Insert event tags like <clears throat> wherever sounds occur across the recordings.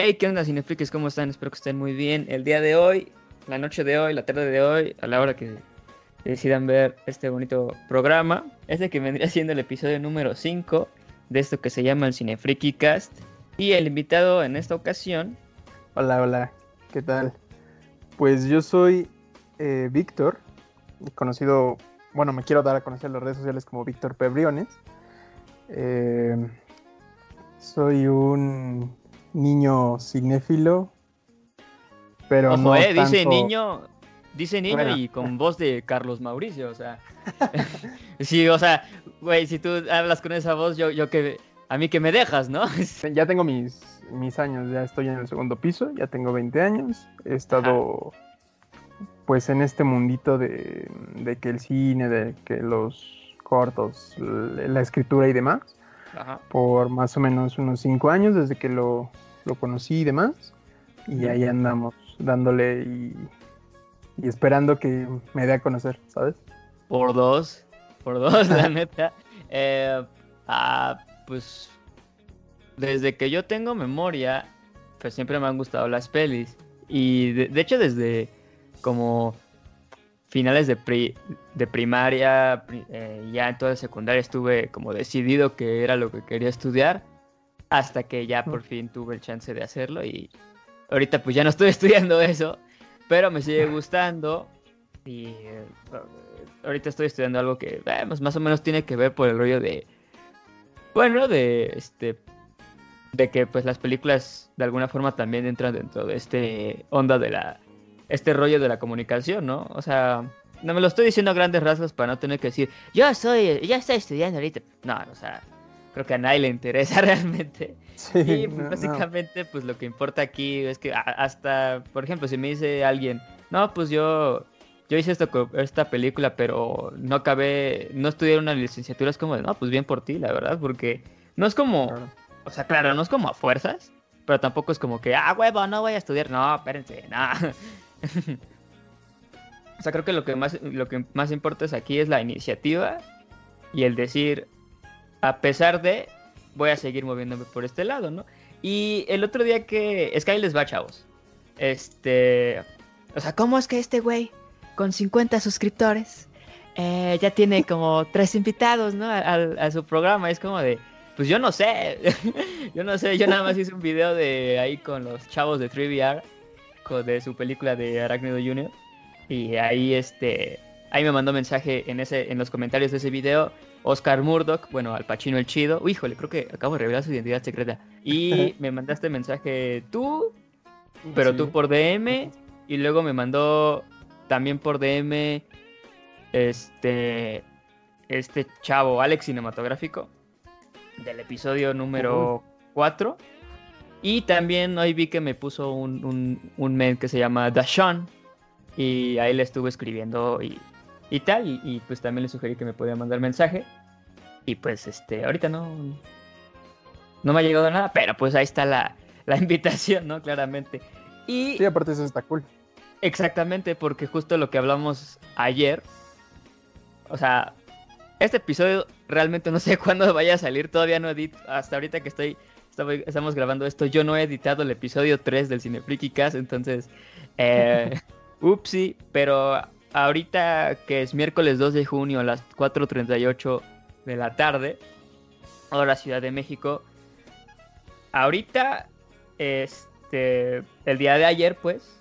Hey, ¿qué onda, Cinefrikis? ¿Cómo están? Espero que estén muy bien. El día de hoy, la noche de hoy, la tarde de hoy, a la hora que decidan ver este bonito programa, este que vendría <laughs> siendo el episodio número 5 de esto que se llama el Cinefriki Cast. Y el invitado en esta ocasión. Hola, hola, ¿qué tal? Pues yo soy eh, Víctor, conocido, bueno, me quiero dar a conocer en las redes sociales como Víctor Pebriones. Eh, soy un niño cinéfilo, pero Ojo, no eh, dice niño, dice niño Bueno. y con voz de Carlos Mauricio, o sea. <laughs> sí, o sea, güey, si tú hablas con esa voz, yo, yo que. A mí que me dejas, ¿no? <laughs> Ya tengo mis, mis años, ya estoy en el segundo piso, ya tengo 20 años. He estado pues en este mundito de, de que el cine, de que los cortos, la escritura y demás, Ajá. por más o menos unos 5 años desde que lo, lo conocí y demás. Y ahí andamos dándole y, y esperando que me dé a conocer, ¿sabes? Por dos, por dos, la <laughs> neta. Eh, ah, pues desde que yo tengo memoria, pues siempre me han gustado las pelis. Y de, de hecho desde como finales de, pri- de primaria, pri- eh, ya en toda secundaria estuve como decidido que era lo que quería estudiar. Hasta que ya por fin tuve el chance de hacerlo y ahorita pues ya no estoy <laughs> estudiando eso, pero me sigue gustando y eh, ahorita estoy estudiando algo que eh, pues, más o menos tiene que ver por el rollo de bueno de este de que pues las películas de alguna forma también entran dentro de este onda de la este rollo de la comunicación no o sea no me lo estoy diciendo a grandes rasgos para no tener que decir yo soy ya estoy estudiando ahorita no o sea creo que a nadie le interesa <laughs> realmente Sí, y no, no. básicamente, pues lo que importa aquí es que hasta, por ejemplo, si me dice alguien, no, pues yo, yo hice esto, esta película, pero no acabé, no estudié una licenciatura, es como de, no, pues bien por ti, la verdad, porque no es como, Claro. o sea, claro, no es como a fuerzas, pero tampoco es como que, ah, huevo, no voy a estudiar, no, espérense, <laughs> no. <laughs> o sea, creo que lo que más, lo que más importa es aquí es la iniciativa y el decir, a pesar de, voy a seguir moviéndome por este lado, ¿no? Y el otro día que, es que ahí les va, chavos. Este, o sea, ¿cómo es que este güey con 50 suscriptores eh, ya tiene como <laughs> tres invitados, ¿no? A, a- a su programa, es como de, pues yo no sé, <laughs> yo no sé, yo nada más hice un video de ahí con los chavos de 3VR, de su película de Arácnido Junior, y ahí este, ahí me mandó mensaje en ese, en los comentarios de ese video, Oscar Murdoch, bueno, al Pachino el Chido, Uy, híjole, creo que acabo de revelar su identidad secreta, y <laughs> me mandaste mensaje tú, pero Sí. tú por DM, y luego me mandó también por DM este este chavo Alex cinematográfico del episodio número 4 y también hoy vi que me puso un, un, un mail que se llama Dashon y ahí le estuve escribiendo y, y tal y, y, pues también le sugerí que me podía mandar mensaje. Y pues este ahorita no no me ha llegado nada pero pues ahí está la, la <laughs> invitación no claramente. Y Sí, aparte eso está cool. Exactamente, porque justo lo que hablamos ayer, o sea, este episodio realmente no sé <laughs> cuándo vaya a salir, todavía no edito, hasta ahorita que estoy- estamos grabando esto, yo no he editado el episodio 3 del Cinefriki Cast, entonces, eh, <laughs> upsi, pero ahorita que es miércoles 2 de junio a las 4.38 de la tarde, hora Ciudad de México, ahorita, este, el día de ayer, pues,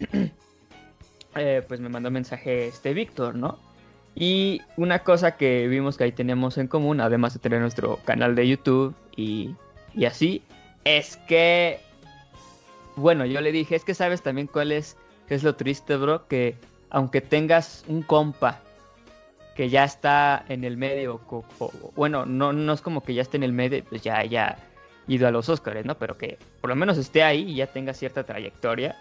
<clears throat> eh, pues me mandó mensaje este Víctor, ¿no? Y una cosa que vimos que ahí tenemos en común, además de tener nuestro canal de YouTube y, y así, es que, bueno, yo le dije, es que sabes también cuál es, qué es lo triste, bro, que aunque tengas un compa que ya está en el medio, o- bueno, no, no es como que ya esté en el medio, pues ya haya ido a los Oscars, ¿no? Pero que por lo menos esté ahí y ya tenga cierta trayectoria,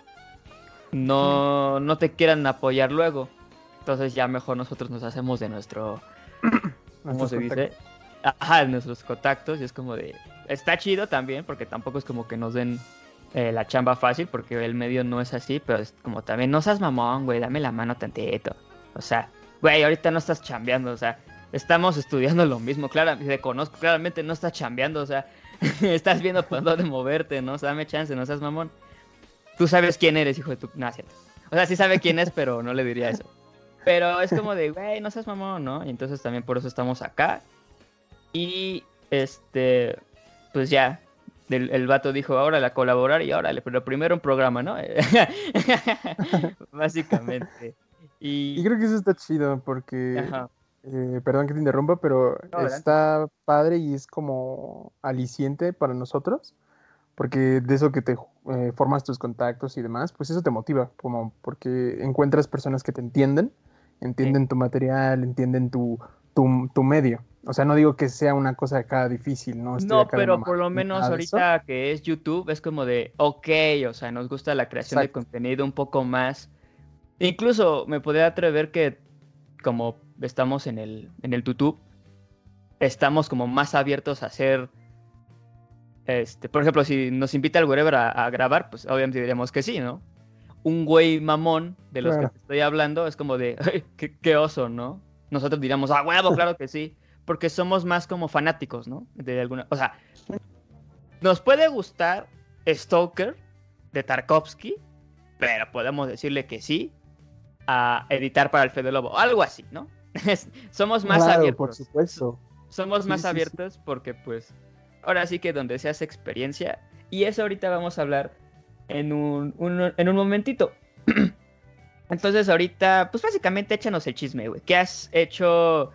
no, no te quieran apoyar luego. Entonces ya mejor nosotros nos hacemos de nuestro, <clears throat> ¿cómo se dice? Ajá, de nuestros contactos y es como de, está chido también porque tampoco es como que nos den eh, la chamba fácil porque el medio no es así, pero es como también, no seas mamón, güey, dame la mano tantito. O sea, güey, ahorita no estás chambeando, o sea, estamos estudiando lo mismo, claro, te conozco, claramente no estás chambeando, o sea, <laughs> Estás viendo por dónde moverte, ¿no? O sea, dame chance, no seas mamón. Tú sabes quién eres, hijo de tu... No, cierto. O sea, sí sabe quién es, pero no le diría eso. Pero es como de, güey, no seas mamón, ¿no? Y entonces también por eso estamos acá. Y, este, pues ya, el, el vato dijo, órale, a colaborar y órale, pero primero un programa, ¿no? <laughs> Básicamente. Y... creo que eso está chido porque, eh, perdón que te interrumpa, pero No, está padre y es como aliciente para nosotros, porque de eso que te eh, formas tus contactos y demás, pues eso te motiva, como porque encuentras personas que te entienden, entienden tu material, entienden tu, tu, tu medio. O sea, no digo que sea una cosa acá difícil, ¿no? Estoy No, de pero por lo menos de eso. ahorita que es YouTube es como de, ok, o sea, nos gusta la creación de contenido un poco más. Incluso me podría atrever que como estamos en el, en el YouTube, estamos como más abiertos a hacer, este, por ejemplo, si nos invita el wherever a, a grabar, pues obviamente diríamos que sí, ¿no? Un güey mamón de los Claro. que te estoy hablando es como de, <laughs> "Ay, qué, qué oso, ¿no? Nosotros diríamos, ah, huevo, claro que sí, porque somos más como fanáticos, ¿no? De alguna, o sea, nos puede gustar Stalker de Tarkovsky, pero podemos decirle que sí a editar para el Fede Lobo, algo así, ¿no? <laughs> somos más Claro, abiertos. por supuesto. Somos Sí, más sí, sí. abiertos porque, pues, ahora sí que donde se hace experiencia. Y eso ahorita vamos a hablar en un, un- en un momentito. <clears throat> Entonces, ahorita, pues básicamente échanos el chisme, güey. ¿Qué has hecho?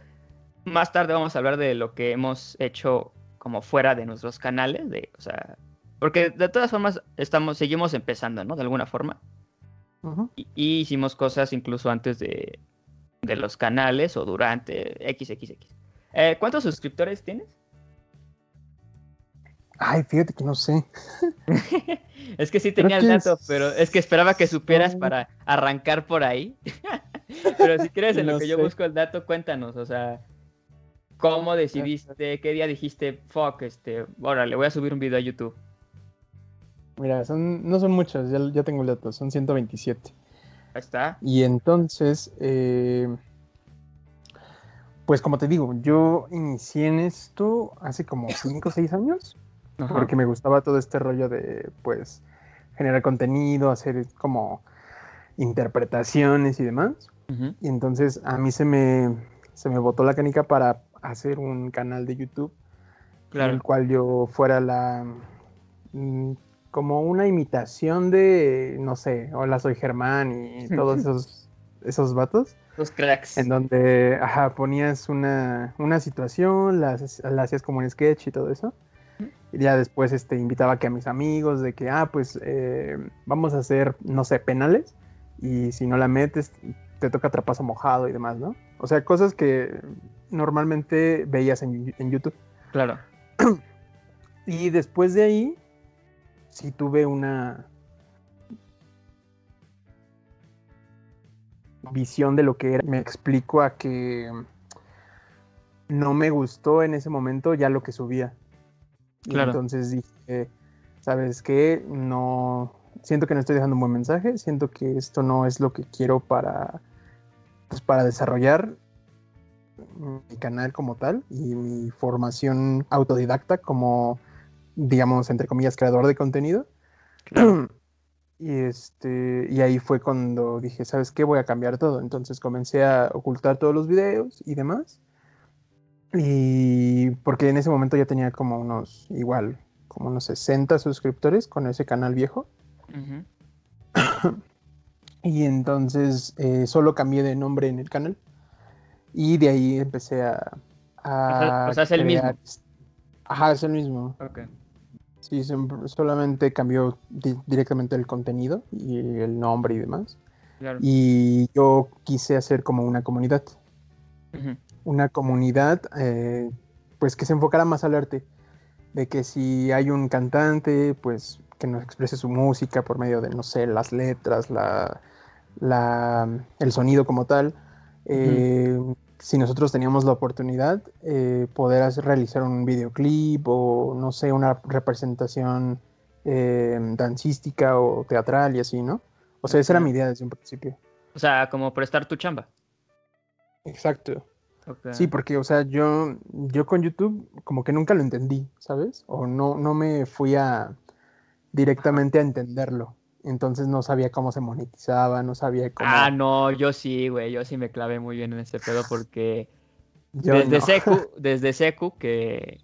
Más tarde vamos a hablar de lo que hemos hecho como fuera de nuestros canales, de, o sea, porque de todas formas estamos, seguimos empezando, ¿no? De alguna forma. Y hicimos cosas incluso antes de, de los canales o durante XXX. Eh, ¿Cuántos suscriptores tienes? Ay, fíjate que no sé. <laughs> Es que sí tenía el dato, es- pero es que esperaba que supieras para arrancar por ahí. <laughs> pero si quieres, en lo que yo busco el dato, cuéntanos, o sea, ¿cómo decidiste, qué día dijiste, fuck, este, órale, voy a subir un video a YouTube? Mira, son, no son muchos, ya, ya tengo el dato, son 127. Ahí está. Y entonces, eh, pues como te digo, yo inicié en esto hace como 5 o 6 años, Ajá. porque me gustaba todo este rollo de, pues, generar contenido, hacer como interpretaciones y demás. Y entonces a mí se me, se me botó la canica para hacer un canal de YouTube en el cual yo fuera la mm, como una imitación de no sé, hola soy Germán y <laughs> todos esos esos vatos Los cracks. en donde ajá, ponías una, una situación, la, la hacías como un sketch y todo eso. Ya después este, invitaba que a mis amigos de que, ah, pues eh, vamos a hacer, no sé, penales. Y si no la metes, te toca trapazo mojado y demás, ¿no? O sea, cosas que normalmente veías en, en YouTube. Claro. <clears throat> Y después de ahí, sí tuve una visión de lo que era. Me explico a que no me gustó en ese momento ya lo que subía. Y entonces dije, ¿sabes qué? No, siento que no estoy dejando un buen mensaje, siento que esto no es lo que quiero para, pues, para desarrollar mi canal como tal y mi formación autodidacta como, digamos, entre comillas, creador de contenido. Claro. <clears throat> Y este, y ahí fue cuando dije, ¿sabes qué? Voy a cambiar todo. Entonces comencé a ocultar todos los videos y demás. Y porque en ese momento ya tenía como unos, igual, como unos 60 suscriptores con ese canal viejo. Ujú. <coughs> Y entonces eh, solo cambié de nombre en el canal. Y de ahí empecé a. a O sea- o sea, es el mismo. crear- Ajá, es el mismo. Ok. Sí, solamente cambió di- directamente el contenido y el nombre y demás. Claro. Y yo quise hacer como una comunidad. Ujú. Una comunidad, eh, pues que se enfocara más al arte. De que si hay un cantante, pues que nos exprese su música por medio de, no sé, las letras, la, la- el sonido como tal. Eh, Si nosotros teníamos la oportunidad, eh, poder hacer- realizar un videoclip o, no sé, una representación dancística o teatral y así, ¿no? O sea, esa era mi idea desde un principio. O sea, como prestar tu chamba. Exacto. Sí, porque, o sea, yo, yo con YouTube como que nunca lo entendí, ¿sabes? O no, no me fui a directamente a entenderlo. Entonces no sabía cómo se monetizaba, no sabía cómo. Ah, no, yo sí, güey, yo sí me clavé muy bien en ese pedo porque desde, Secu, <laughs> desde Secu que,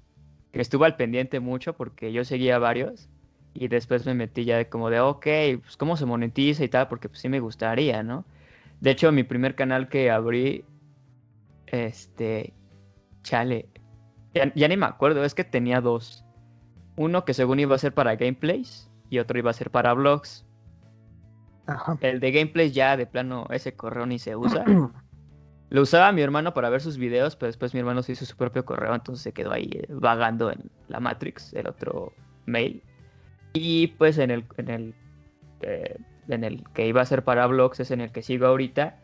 que estuve al pendiente mucho porque yo seguía varios y después me metí ya como de, ok, pues cómo se monetiza y tal, porque pues sí me gustaría, ¿no? De hecho, mi primer canal que abrí, este, chale, ya, ni me acuerdo, es que tenía dos. Uno que según iba a ser para gameplays y otro iba a ser para vlogs. El de gameplays ya de plano ese correo ni se usa. <clears throat> Lo usaba mi hermano para ver sus videos, pero después mi hermano se hizo su propio correo, entonces se quedó ahí eh, vagando en la Matrix, el otro mail. Y pues en el, en el, eh, en el que iba a ser para blogs es en el que sigo ahorita.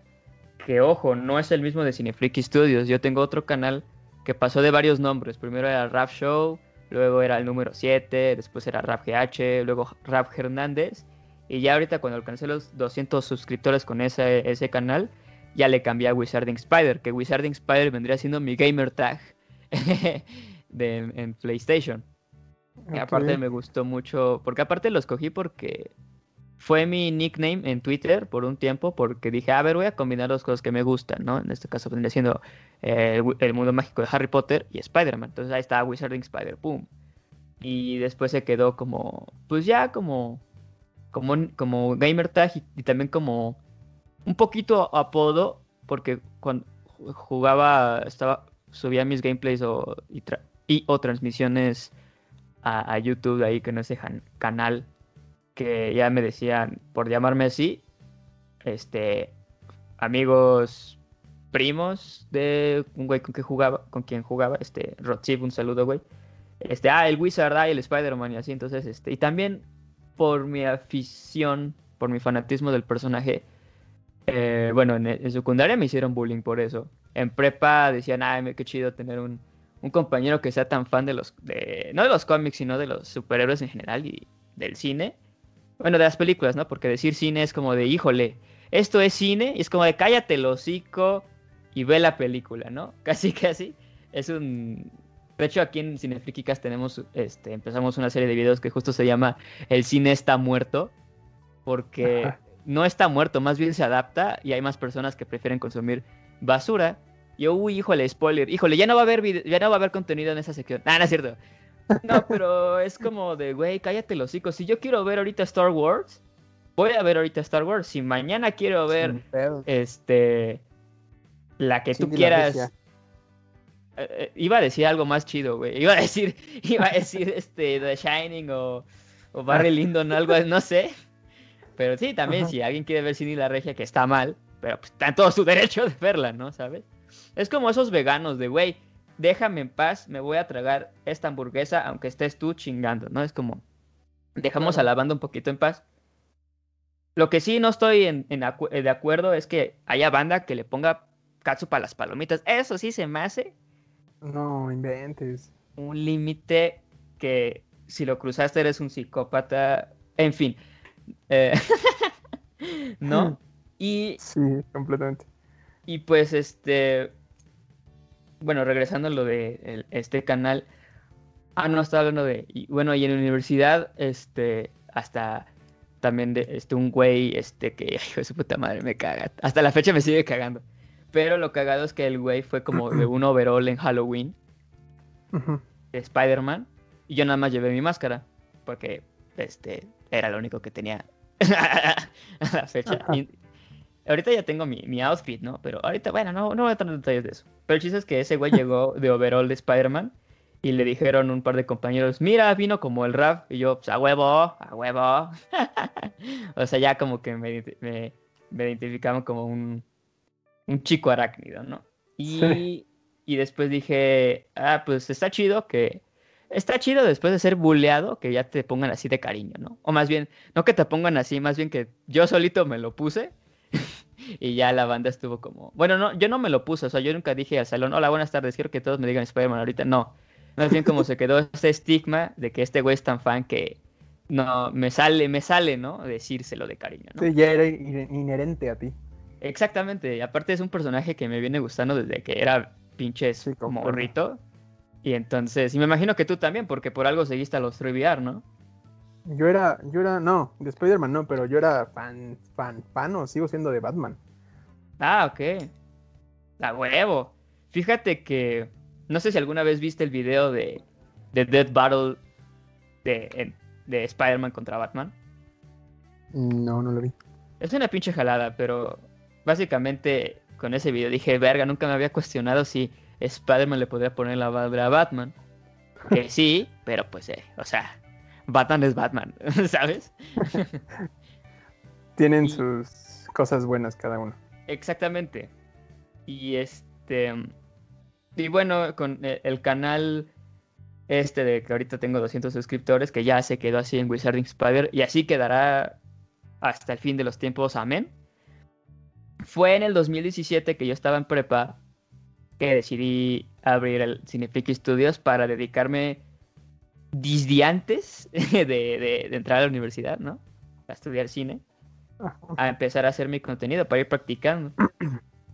Que ojo, no es el mismo de Cinefreaky Studios. Yo tengo otro canal que pasó de varios nombres. Primero era Rap Show, luego era el número 7, después era Rap GH, luego Rap Hernández. Y ya ahorita cuando alcancé los 200 suscriptores con ese, ese canal, ya le cambié a Wizarding Spider, que Wizarding Spider vendría siendo mi gamer tag <laughs> de, en PlayStation. Y aparte me gustó mucho, porque aparte lo escogí porque fue mi nickname en Twitter por un tiempo, porque dije, a ver, voy a combinar dos cosas que me gustan, ¿no? En este caso vendría siendo eh, el mundo mágico de Harry Potter y Spider-Man. Entonces ahí está Wizarding Spider, ¡pum! Y después se quedó como, pues ya como, como, como gamer tag y, también como un poquito apodo, porque cuando jugaba, estaba, subía mis gameplays o, y o transmisiones a, YouTube ahí que no ese canal que ya me decían por llamarme así, este, amigos primos de un güey con que jugaba, con quien jugaba, este, Rodsip, un saludo, güey. Este, ah, el Wizard, ah, el Spider-Man y así, entonces, este, y también por mi afición, por mi fanatismo del personaje, eh, bueno, en, en, secundaria me hicieron bullying por eso. En prepa decían, ay, qué chido tener un, un compañero que sea tan fan de los, de, no de los cómics, sino de los superhéroes en general y del cine. Bueno, de las películas, ¿no? Porque decir cine es como de, híjole, esto es cine, y es como de cállate el hocico y ve la película, ¿no? <laughs> Casi, casi. Es un... De hecho, aquí en Cinefrikicas tenemos, este, empezamos una serie de videos que justo se llama El cine está muerto, porque no está muerto, más bien se adapta y hay más personas que prefieren consumir basura yo, uy, híjole, spoiler. Híjole, ya no va a haber ya no va a haber contenido en esa sección. Ah, no es cierto. No, pero es como de, güey, cállate los hijos. Si yo quiero ver ahorita Star Wars, voy a ver ahorita Star Wars. Si mañana quiero ver este la que tú quieras. Eh, eh, iba a decir algo más chido, güey. Iba a decir, <laughs> iba a decir este The Shining o, o Barry Lyndon, algo, no sé. Pero sí, también si alguien quiere ver Cine la Regia, que está mal, pero pues está en todo su <laughs> derecho de verla, ¿no? ¿Sabes? Es como esos veganos de, güey, déjame en paz, me voy a tragar esta hamburguesa aunque estés tú chingando, ¿no? Es como, dejamos a la banda un poquito en paz. Lo que sí no estoy en, eh, de acuerdo es que haya banda que le ponga katsu para las palomitas. Eso sí se me hace. No, inventes. Un límite que si lo cruzaste eres un psicópata. En fin. Eh, <laughs> ¿No? <laughs> Y. Sí, completamente. Y pues este. Bueno, regresando a lo de este canal. Ah, no, estaba hablando de. Y, bueno, y en la universidad, este. Hasta también de este un güey, este, que <laughs> hijo de su puta madre me caga. Hasta la fecha me sigue cagando. Pero lo cagado es que el güey fue como de <clears throat> un overall en Halloween. De Spider-Man. Y yo nada más llevé mi máscara. Porque este era lo único que tenía <laughs> a la fecha. Ahorita ya tengo mi, outfit, ¿no? Pero ahorita, bueno, no, no voy a entrar en detalles de eso. Pero el chiste es que ese güey <laughs> llegó de overall de Spider-Man y le dijeron un par de compañeros, mira, vino como el rap. Y yo, pues a huevo, a huevo. <laughs> o sea, ya como que me, me, identificaban como un, un chico arácnido, ¿no? Y, y después dije, ah, pues está chido que... Está chido después de ser buleado que ya te pongan así de cariño, ¿no? O más bien, no que te pongan así, más bien que yo solito me lo puse <laughs> y ya la banda estuvo como. Bueno, no, yo no me lo puse, o sea, yo nunca dije al salón, hola, buenas tardes, quiero que todos me digan Spider-Man ahorita. No. Más bien como se quedó <laughs> ese estigma de que este güey es tan fan que no, me sale, me sale, ¿no? Decírselo de cariño, ¿no? Sí, ya era inherente a ti. Exactamente, aparte es un personaje que me viene gustando desde que era pinches Sí, comprendo. morrito. Y entonces, y me imagino que tú también, porque por algo seguiste a los 3VR, ¿no? Yo era, yo era, no, de Spider-Man no, pero yo era fan, fan, fan o sigo siendo de Batman. Ah, ok. A huevo. Fíjate que. No sé si alguna vez viste el video de, de Dead Battle de, de Spider-Man contra Batman. No, no lo vi. Es una pinche jalada, pero básicamente con ese video dije, verga, nunca me había cuestionado si Spider-Man le podría poner la barba a Batman. Que sí, pero pues, eh, o sea, Batman es Batman, <laughs> ¿sabes? <laughs> Tienen Y- sus cosas buenas cada uno. Exactamente. Y este. Y bueno, con e- el canal este de que ahorita tengo 200 suscriptores, que ya se quedó así en Wizarding Spider, y así quedará hasta el fin de los tiempos, amén. Fue en el 2017 que yo estaba en prepa que decidí abrir el Cineflix Studios para dedicarme desde antes <laughs> de, de- de entrar a la universidad, ¿no? A estudiar cine Ajá. a empezar a hacer mi contenido para ir practicando.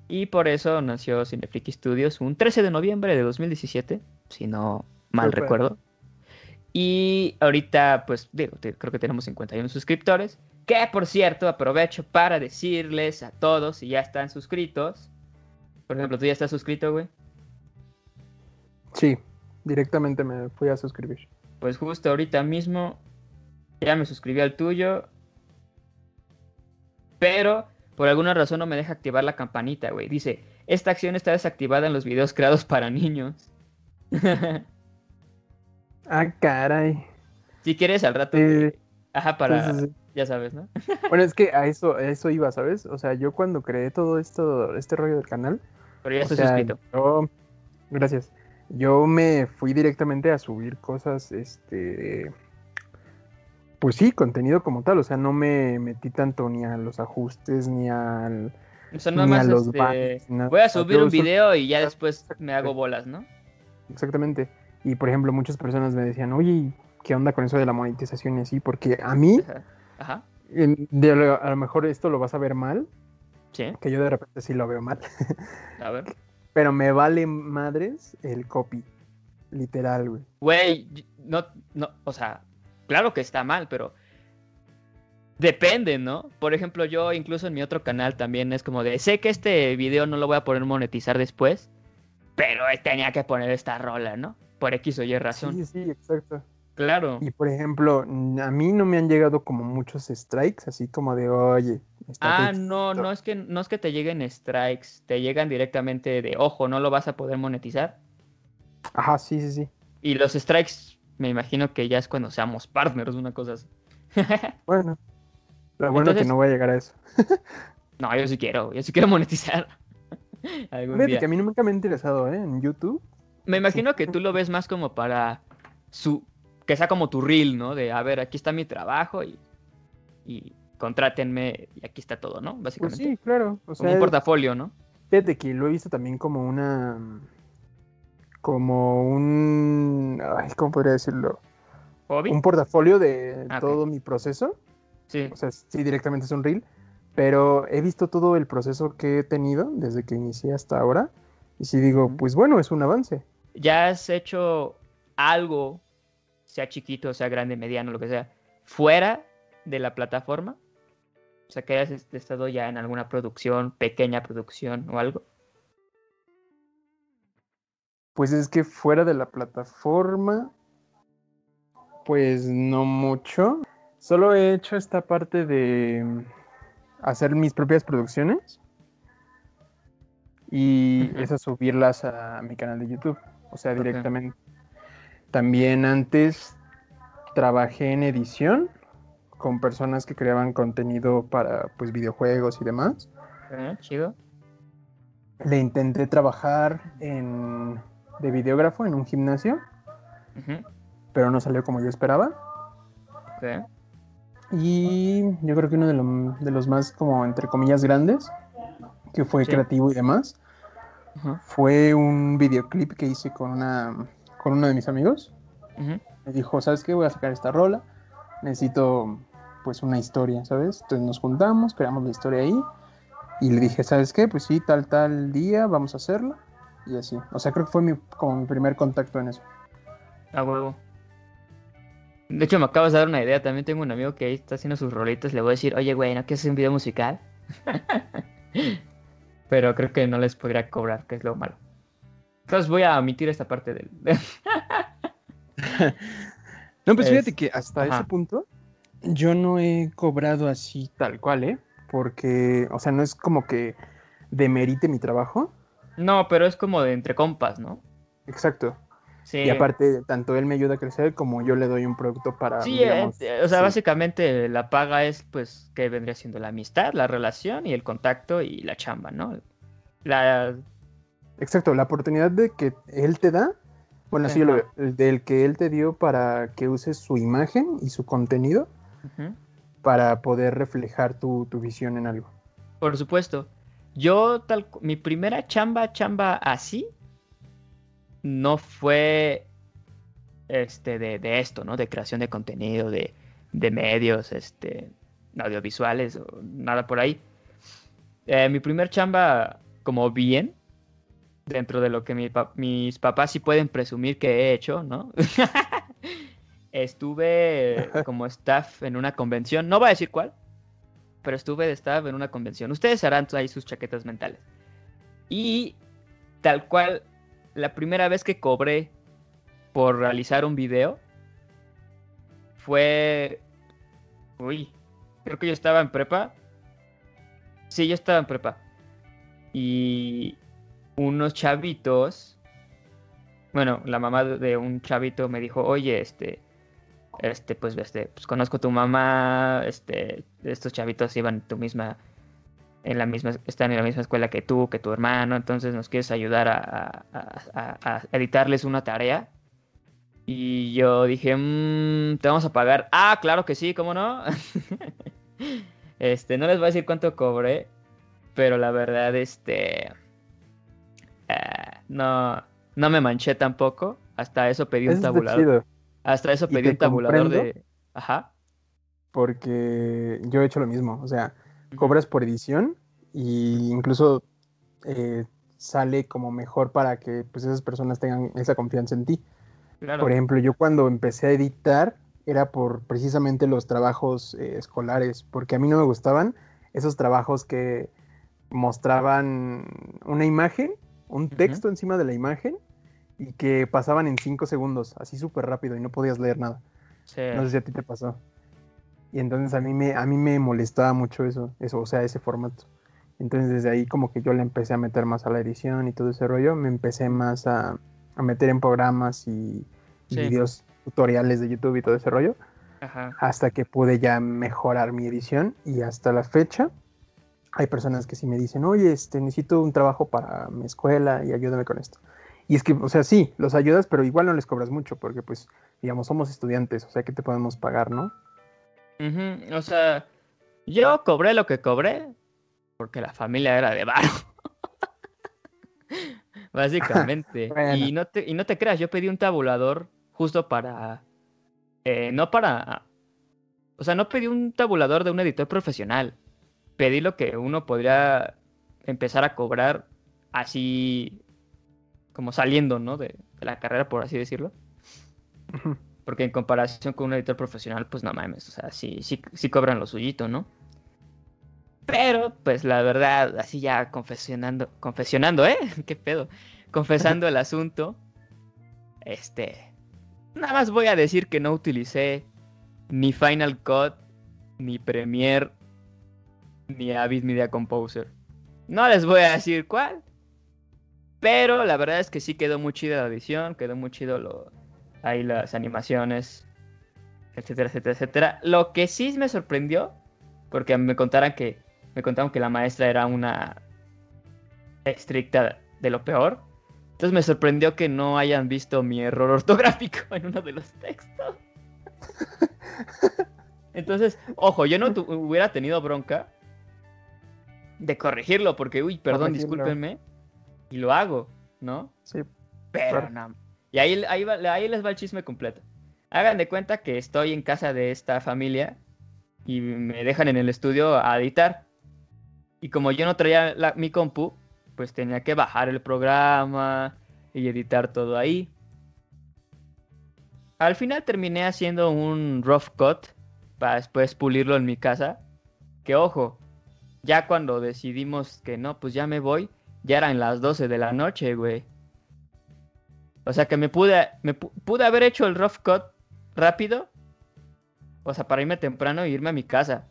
Y por eso nació Cineflix Studios un 13 de noviembre de 2017, si no mal recuerdo. Y ahorita, pues digo, creo que tenemos 51 suscriptores. Que por cierto, aprovecho para decirles a todos si ya están suscritos. Por ejemplo, tú ya estás suscrito, güey. Sí, directamente me fui a suscribir. Pues justo ahorita mismo ya me suscribí al tuyo. Pero por alguna razón no me deja activar la campanita, güey. Dice, esta acción está desactivada en los videos creados para niños. <laughs> Ah, caray. si quieres al rato, ajá, para, sí, sí, sí. ya sabes, ¿no? <laughs> Bueno, es que a eso, a eso iba, ¿sabes? O sea, yo cuando creé todo esto, este rollo del canal, Pero ya estoy suscrito. yo, gracias. Yo me fui directamente a subir cosas, este, pues sí, contenido como tal. O sea, no me metí tanto ni a los ajustes ni al, O sea, nada ni a más los este, nada. voy a subir yo un video y ya después me hago bolas, ¿no? Exactamente. Y por ejemplo, muchas personas me decían, oye, ¿qué onda con eso de la monetización y así? Porque a mí, Ajá. Ajá. en- de a lo mejor esto lo vas a ver mal, Sí, que yo de repente sí lo veo mal, a ver. <laughs> pero me vale madres el copy. Literal, güey. Güey, no, no, o sea, claro que está mal, pero depende, ¿no? Por ejemplo, yo incluso en mi otro canal también es como de, sé que este video no lo voy a poder monetizar después, pero tenía que poner esta rola, ¿no? Por X o Y razón. Sí, sí, exacto. Claro. Y por ejemplo, a mí no me han llegado como muchos strikes, así como de, oye, Ah, no, no es que no es que te lleguen strikes, te llegan directamente de, ojo, no lo vas a poder monetizar. Ajá, sí, sí, sí. Y los strikes, me imagino que ya es cuando seamos partners, una cosa así. <laughs> Bueno, lo bueno es Entonces- que no voy a llegar a eso. <laughs> no, yo sí quiero, yo sí quiero monetizar. <laughs> Algún Fíjate día. que a mí nunca me ha interesado, ¿eh? En YouTube. Me imagino que tú lo ves más como para su que sea como tu reel, ¿no? De a ver, aquí está mi trabajo y, y contrátenme y aquí está todo, ¿no? Pues Básicamente. sí, claro. O como un portafolio, ¿no? Fíjate que lo he visto también como una. Como un. Ay, ¿Cómo podría decirlo? Hobby. Un portafolio de Ah, todo mi proceso. Sí. O sea, sí, directamente es un reel. Pero he visto todo el proceso que he tenido desde que inicié hasta ahora. Y si digo, pues bueno, es un avance. ¿Ya has hecho algo, sea chiquito, sea grande, mediano, lo que sea, fuera de la plataforma? O sea, que hayas est- estado ya en alguna producción, pequeña producción o algo. Pues es que fuera de la plataforma, pues no mucho. Solo he hecho esta parte de hacer mis propias producciones y esas subirlas a mi canal de YouTube, o sea, directamente. También antes trabajé en edición con personas que creaban contenido para pues videojuegos y demás. Eh, Chido. Le intenté trabajar en de videógrafo en un gimnasio, pero no salió como yo esperaba. ok. Y yo creo que uno de, lo- de los más como entre comillas grandes, que fue Sí. creativo y demás, fue un videoclip que hice con una con uno de mis amigos. Me dijo, ¿sabes qué? Voy a sacar esta rola. Necesito pues una historia, ¿sabes? Entonces nos juntamos, creamos la historia ahí. Y le dije, ¿sabes qué? Pues sí, tal, tal día, vamos a hacerla. y así. O sea, creo que fue mi, como mi primer contacto en eso. A huevo. De hecho, me acabas de dar una idea. También tengo un amigo que ahí está haciendo sus rolitos. Le voy a decir, oye, güey, ¿no quieres hacer un video musical? <laughs> Pero creo que no les podría cobrar, que es lo malo. Entonces voy a omitir esta parte del. <laughs> no, pues Es- fíjate que hasta ajá. ese punto yo no he cobrado así tal cual, ¿eh? Porque, o sea, no es como que demerite mi trabajo. no, pero es como de entre compas, ¿no? Exacto. Sí. Y aparte, tanto él me ayuda a crecer como yo le doy un producto para. Sí, digamos, eh, o sea, sí. básicamente la paga es, pues, que vendría siendo la amistad, la relación y el contacto y la chamba, ¿no? La... Exacto, la oportunidad de que él te da, bueno, así yo lo Ajá. veo, el del que él te dio para que uses su imagen y su contenido Para poder reflejar tu, tu visión en algo. Por supuesto. Yo, tal, mi primera chamba, chamba así, no fue este de, de esto, ¿no? De creación de contenido, de, de medios, este, audiovisuales o nada por ahí. Eh, mi primer chamba, como bien, dentro de lo que mi pa- mis papás sí pueden presumir que he hecho, ¿no? <laughs> Estuve <laughs> como staff en una convención, no voy a decir cuál, pero estuve de staff en una convención. Ustedes harán ahí sus chaquetas mentales. Y tal cual, la primera vez que cobré por realizar un video fue... Uy, creo que yo estaba en prepa. Sí, yo estaba en prepa. Y unos chavitos... Bueno, la mamá de de un chavito me dijo, oye, este, este, pues, este, pues conozco a tu mamá, este, estos chavitos iban tu misma, en la misma, están en la misma escuela que tú, que tu hermano, entonces nos quieres ayudar a, a- a- editarles una tarea. Y yo dije, "Mm, te vamos a pagar. Ah, claro que sí, ¿cómo no? <laughs> este, no les voy a decir cuánto cobré, pero la verdad, este, ah, no, no me manché tampoco. Hasta eso pedí un Eso tabulador. Hasta eso pedí un tabulador de. Ajá. porque yo he hecho lo mismo. O sea, cobras por edición y incluso eh, sale como mejor para que pues, esas personas tengan esa confianza en ti. Claro. Por ejemplo, yo cuando empecé a editar era por precisamente los trabajos eh, escolares, porque a mí no me gustaban esos trabajos que mostraban una imagen, un texto encima de la imagen y que pasaban en cinco segundos, así súper rápido y no podías leer nada. Sí. No sé si a ti te pasó. Y entonces a mí me, a mí me molestaba mucho eso, eso, o sea, ese formato. Entonces desde ahí como que yo le empecé a meter más a la edición y todo ese rollo, me empecé más a, a meter en programas y, y Sí. videos tutoriales de YouTube y todo ese rollo, Ajá. hasta que pude ya mejorar mi edición y hasta la fecha hay personas que sí me dicen, oye, este, necesito un trabajo para mi escuela y ayúdame con esto. Y es que, o sea, sí, los ayudas, pero igual no les cobras mucho, porque pues, digamos, somos estudiantes, o sea, que te podemos pagar, ¿no? O sea, yo cobré lo que cobré porque la familia era de varo. <laughs> Básicamente. <laughs> Bueno. Y, no te, y no te creas, yo pedí un tabulador justo para. eh, no para. O sea, no pedí un tabulador de un editor profesional. Pedí lo que uno podría empezar a cobrar así. Como saliendo, ¿no? De, de la carrera, por así decirlo. Porque en comparación con un editor profesional, pues no mames, o sea, sí, sí, sí cobran lo suyito, ¿no? Pero, pues la verdad, así ya confesionando, confesionando, ¿eh? <laughs> ¿Qué pedo? Confesando el asunto, este, nada más voy a decir que no utilicé ni Final Cut, ni Premiere, ni Avid Media Composer. No les voy a decir cuál, pero la verdad es que sí quedó muy chida la edición, quedó muy chido lo, ahí las animaciones, etcétera, etcétera, etcétera. Lo que sí me sorprendió, porque me contaron que me contaron que la maestra era una estricta de lo peor. Entonces me sorprendió que no hayan visto mi error <laughs> ortográfico en uno de los textos. <laughs> Entonces, ojo, yo no tu- hubiera tenido bronca de corregirlo, porque, uy, perdón, Corregirlo. discúlpenme, y lo hago, ¿no? Sí, Pero Claro. no. Y ahí, ahí, va- ahí les va el chisme completo. Hagan de cuenta que estoy en casa de esta familia y me dejan en el estudio a editar. Y como yo no traía la- mi compu, pues tenía que bajar el programa y editar todo ahí. Al final terminé haciendo un rough cut para después pulirlo en mi casa. Que ojo, ya cuando decidimos que no, pues ya me voy, ya eran las 12 de la noche, güey. O sea que me pude, me pude haber hecho el rough cut rápido. O sea, para irme temprano e irme a mi casa.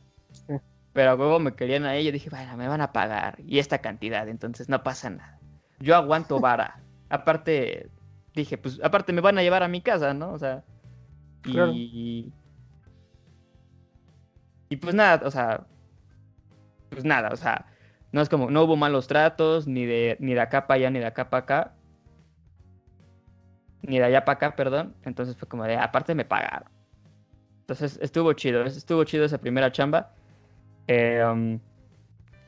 Pero luego me querían a ella y dije, bueno, me van a pagar. Y esta cantidad, entonces no pasa nada. Yo aguanto <laughs> vara. aparte, dije, pues aparte me van a llevar a mi casa, ¿no? O sea. Y. Y pues nada, o sea. Pues nada, o sea. No es como, no hubo malos tratos, ni de, ni de acá para allá, ni de acá para acá. Ni de allá para acá, perdón. Entonces fue como de, aparte me pagaron. Entonces estuvo chido, estuvo chido esa primera chamba. Eh, um,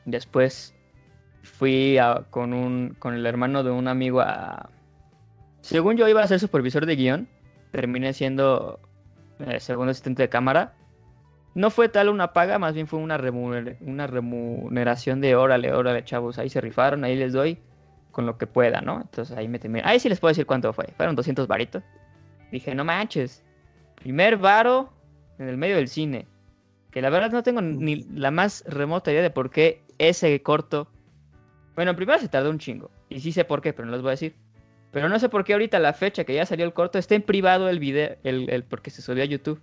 después fui con, un, con el hermano de un amigo a... Según yo iba a ser supervisor de guion, terminé siendo eh, segundo asistente de cámara. No fue tal una paga, más bien fue una, una remuneración de órale, órale, chavos, ahí se rifaron, ahí les doy con lo que pueda, ¿no? Entonces ahí me terminé. Ahí sí les puedo decir cuánto fue. Fueron 200 varitos. Dije, no manches. Primer varo en el medio del cine. Que la verdad no tengo ni la más remota idea de por qué ese corto. Bueno, primero se tardó un chingo. Y sí sé por qué, pero no les voy a decir. Pero no sé por qué ahorita la fecha que ya salió el corto está en privado el video, el, porque se subió a YouTube.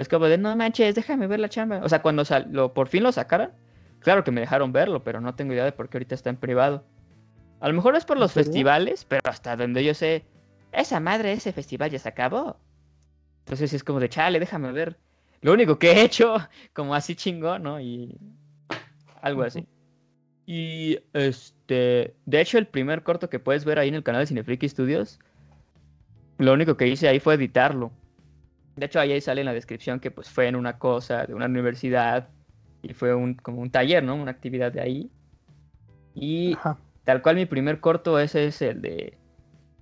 Es como de, no manches, déjame ver la chamba. O sea, cuando lo, por fin lo sacaron, claro que me dejaron verlo, pero no tengo idea de por qué ahorita está en privado. A lo mejor es por los festivales, pero hasta donde yo sé, esa madre, ese festival ya se acabó. Entonces es como de, chale, déjame ver lo único que he hecho, <laughs> como así chingón, ¿no? Y algo así. Y este, de hecho, el primer corto que puedes ver ahí en el canal de Cinefriki Studios, lo único que hice ahí fue editarlo. De hecho, ahí sale en la descripción que pues fue en una cosa de una universidad y fue un, como un taller, ¿no? Una actividad de ahí. Y tal cual mi primer corto ese es el de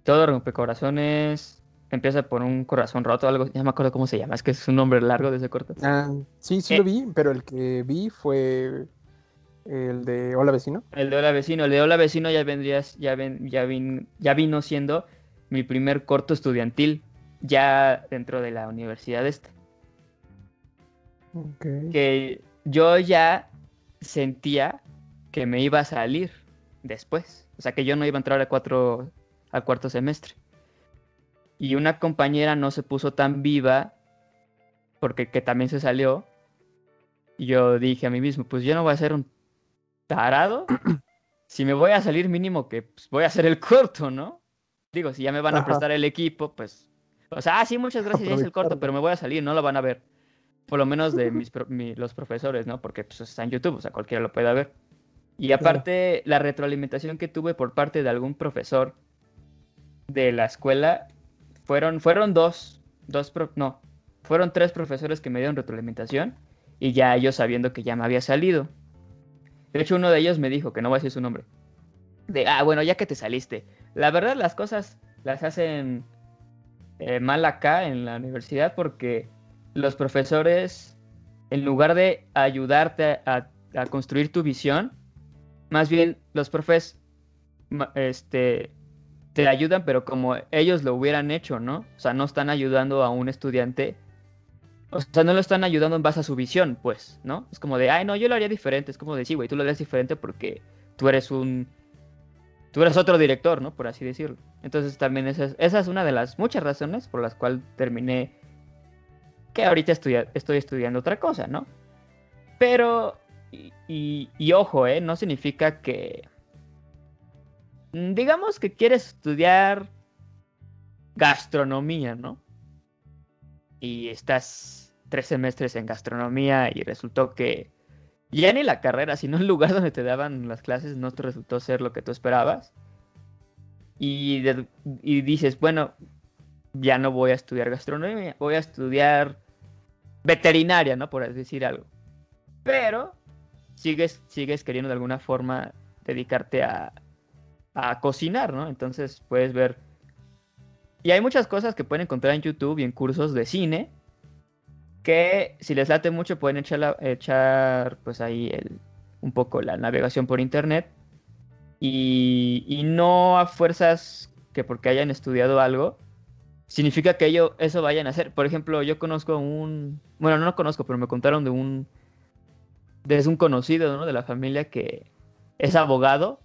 Todo Rompecorazones empieza por un corazón roto, algo, ya me acuerdo cómo se llama, es que es un nombre largo de ese corto. Ah, sí, sí lo eh. vi, pero el que vi fue el de Hola Vecino. El de Hola Vecino, el de Hola Vecino ya vendrías, ya, ya, ya vino siendo mi primer corto estudiantil, ya dentro de la universidad esta. Que yo ya sentía que me iba a salir después. O sea que yo no iba a entrar a cuatro, al cuarto semestre y una compañera no se puso tan viva porque que también se salió. Y yo dije a mí mismo, pues yo no voy a ser un tarado. <clears throat> si me voy a salir mínimo que pues, voy a hacer el corto, ¿no? Digo, si ya me van a prestar el equipo, pues... O sea, ah, sí, muchas <laughs> gracias, ya es el corto, pero me voy a salir, no lo van a ver. Por lo menos de mis, los profesores, ¿no? Porque pues, está en YouTube, o sea, cualquiera lo puede ver. Y aparte, la retroalimentación que tuve por parte de algún profesor de la escuela fueron, fueron dos, dos, no, fueron tres profesores que me dieron retroalimentación y ya ellos sabiendo que ya me había salido. De hecho, uno de ellos me dijo, que no voy a decir su nombre, de, ah, bueno, ya que te saliste. La verdad, las cosas las hacen eh, mal acá en la universidad porque los profesores, en lugar de ayudarte a, construir tu visión, más bien los profes este, te ayudan, pero como ellos lo hubieran hecho, ¿no? O sea, no están ayudando a un estudiante. O sea, no lo están ayudando en base a su visión, pues, ¿no? Es como de, ay, no, yo lo haría diferente. Es como de, sí, güey, tú lo harías diferente porque tú eres un. Tú eres otro director, ¿no? Por así decirlo. Entonces, también esa es, una de las muchas razones por las cuales terminé. Que ahorita estoy estudiando otra cosa, ¿no? Pero. y, y ojo, ¿eh? No significa que Mm, digamos que quieres estudiar gastronomía, ¿no? Y estás tres semestres en gastronomía y resultó que ya ni la carrera, sino el lugar donde te daban las clases no te resultó ser lo que tú esperabas. Y, y dices, bueno, ya no voy a estudiar gastronomía, voy a estudiar veterinaria, ¿no? Por decir algo. Pero sigues, sigues queriendo de alguna forma dedicarte a, a cocinar, ¿no? Entonces puedes ver... Y hay muchas cosas que pueden encontrar en YouTube y en cursos de cine que si les late mucho pueden echar, echar pues ahí el, un poco la navegación por internet Y, y no a fuerzas que porque hayan estudiado algo, significa que ello, eso vayan a hacer. Por ejemplo, yo conozco un... Bueno, no lo conozco, pero me contaron de un... De un conocido, ¿no? De la familia que es abogado,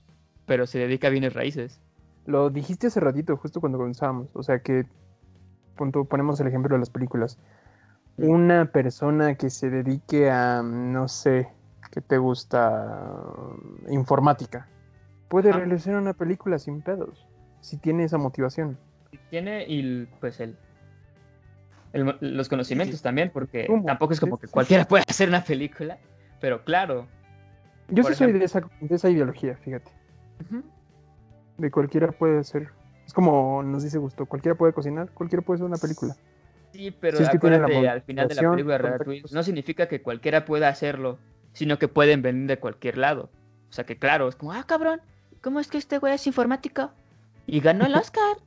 pero se dedica a bienes raíces. Lo dijiste hace ratito, justo cuando comenzábamos. O sea que, punto, ponemos el ejemplo de las películas. Una persona que se dedique a, no sé, ¿qué te gusta? Informática. Puede Ah. realizar una película sin pedos. Si tiene esa motivación. Tiene y pues el, el- los conocimientos también, porque ¿Cómo? tampoco es como que cualquiera <laughs> puede hacer una película, pero claro. Yo sí soy de esa, de esa ideología, fíjate. De cualquiera puede ser. Es como nos dice Gusto, cualquiera puede cocinar, cualquiera puede hacer una película. Sí, pero es que la acuérdate, al final de la película de. Ratatouille, no significa que cualquiera pueda hacerlo, sino que pueden venir de cualquier lado. O sea que claro, es como, ah, cabrón, ¿cómo es que este güey es informático? Y ganó el <laughs> Oscar.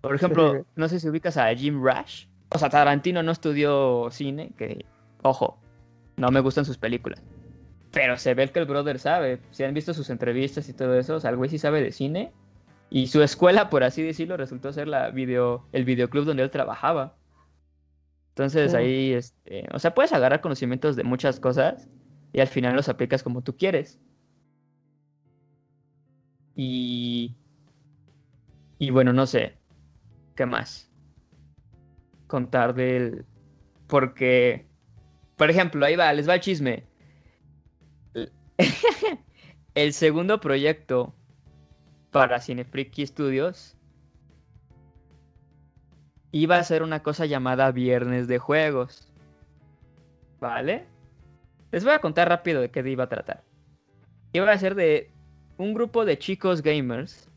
Por Sí. ejemplo, no sé si ubicas a Jim Rush. O sea, Tarantino no estudió cine, que, ojo, no me gustan sus películas. Pero se ve que el brother sabe. Si han visto sus entrevistas y todo eso, o sea, el güey sí sabe de cine. Y su escuela, por así decirlo, resultó ser la video, el videoclub donde él trabajaba. Entonces ahí, este, o sea, puedes agarrar conocimientos de muchas cosas y al final los aplicas como tú quieres. Y, y bueno, no sé, ¿qué más? Contar del... Porque, por ejemplo, ahí va, les va el chisme. El <laughs> segundo proyecto para Cinefriki Studios iba a ser una cosa llamada Viernes de Juegos. ¿Vale? Les voy a contar rápido de qué iba a tratar. Iba a ser de un grupo de chicos gamers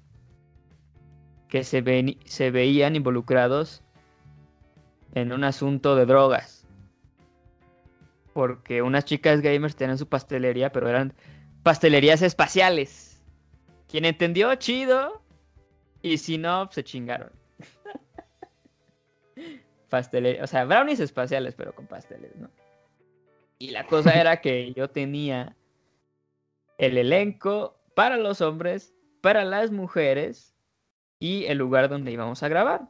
que se, veían involucrados en un asunto de drogas. Porque unas chicas gamers tenían su pastelería, pero eran pastelerías espaciales. Quien entendió, chido. Y si no, se chingaron. Pastelería, o sea, brownies espaciales, pero con pasteles, ¿no? Y la cosa era que <laughs> yo tenía el elenco para los hombres, para las mujeres y el lugar donde íbamos a grabar.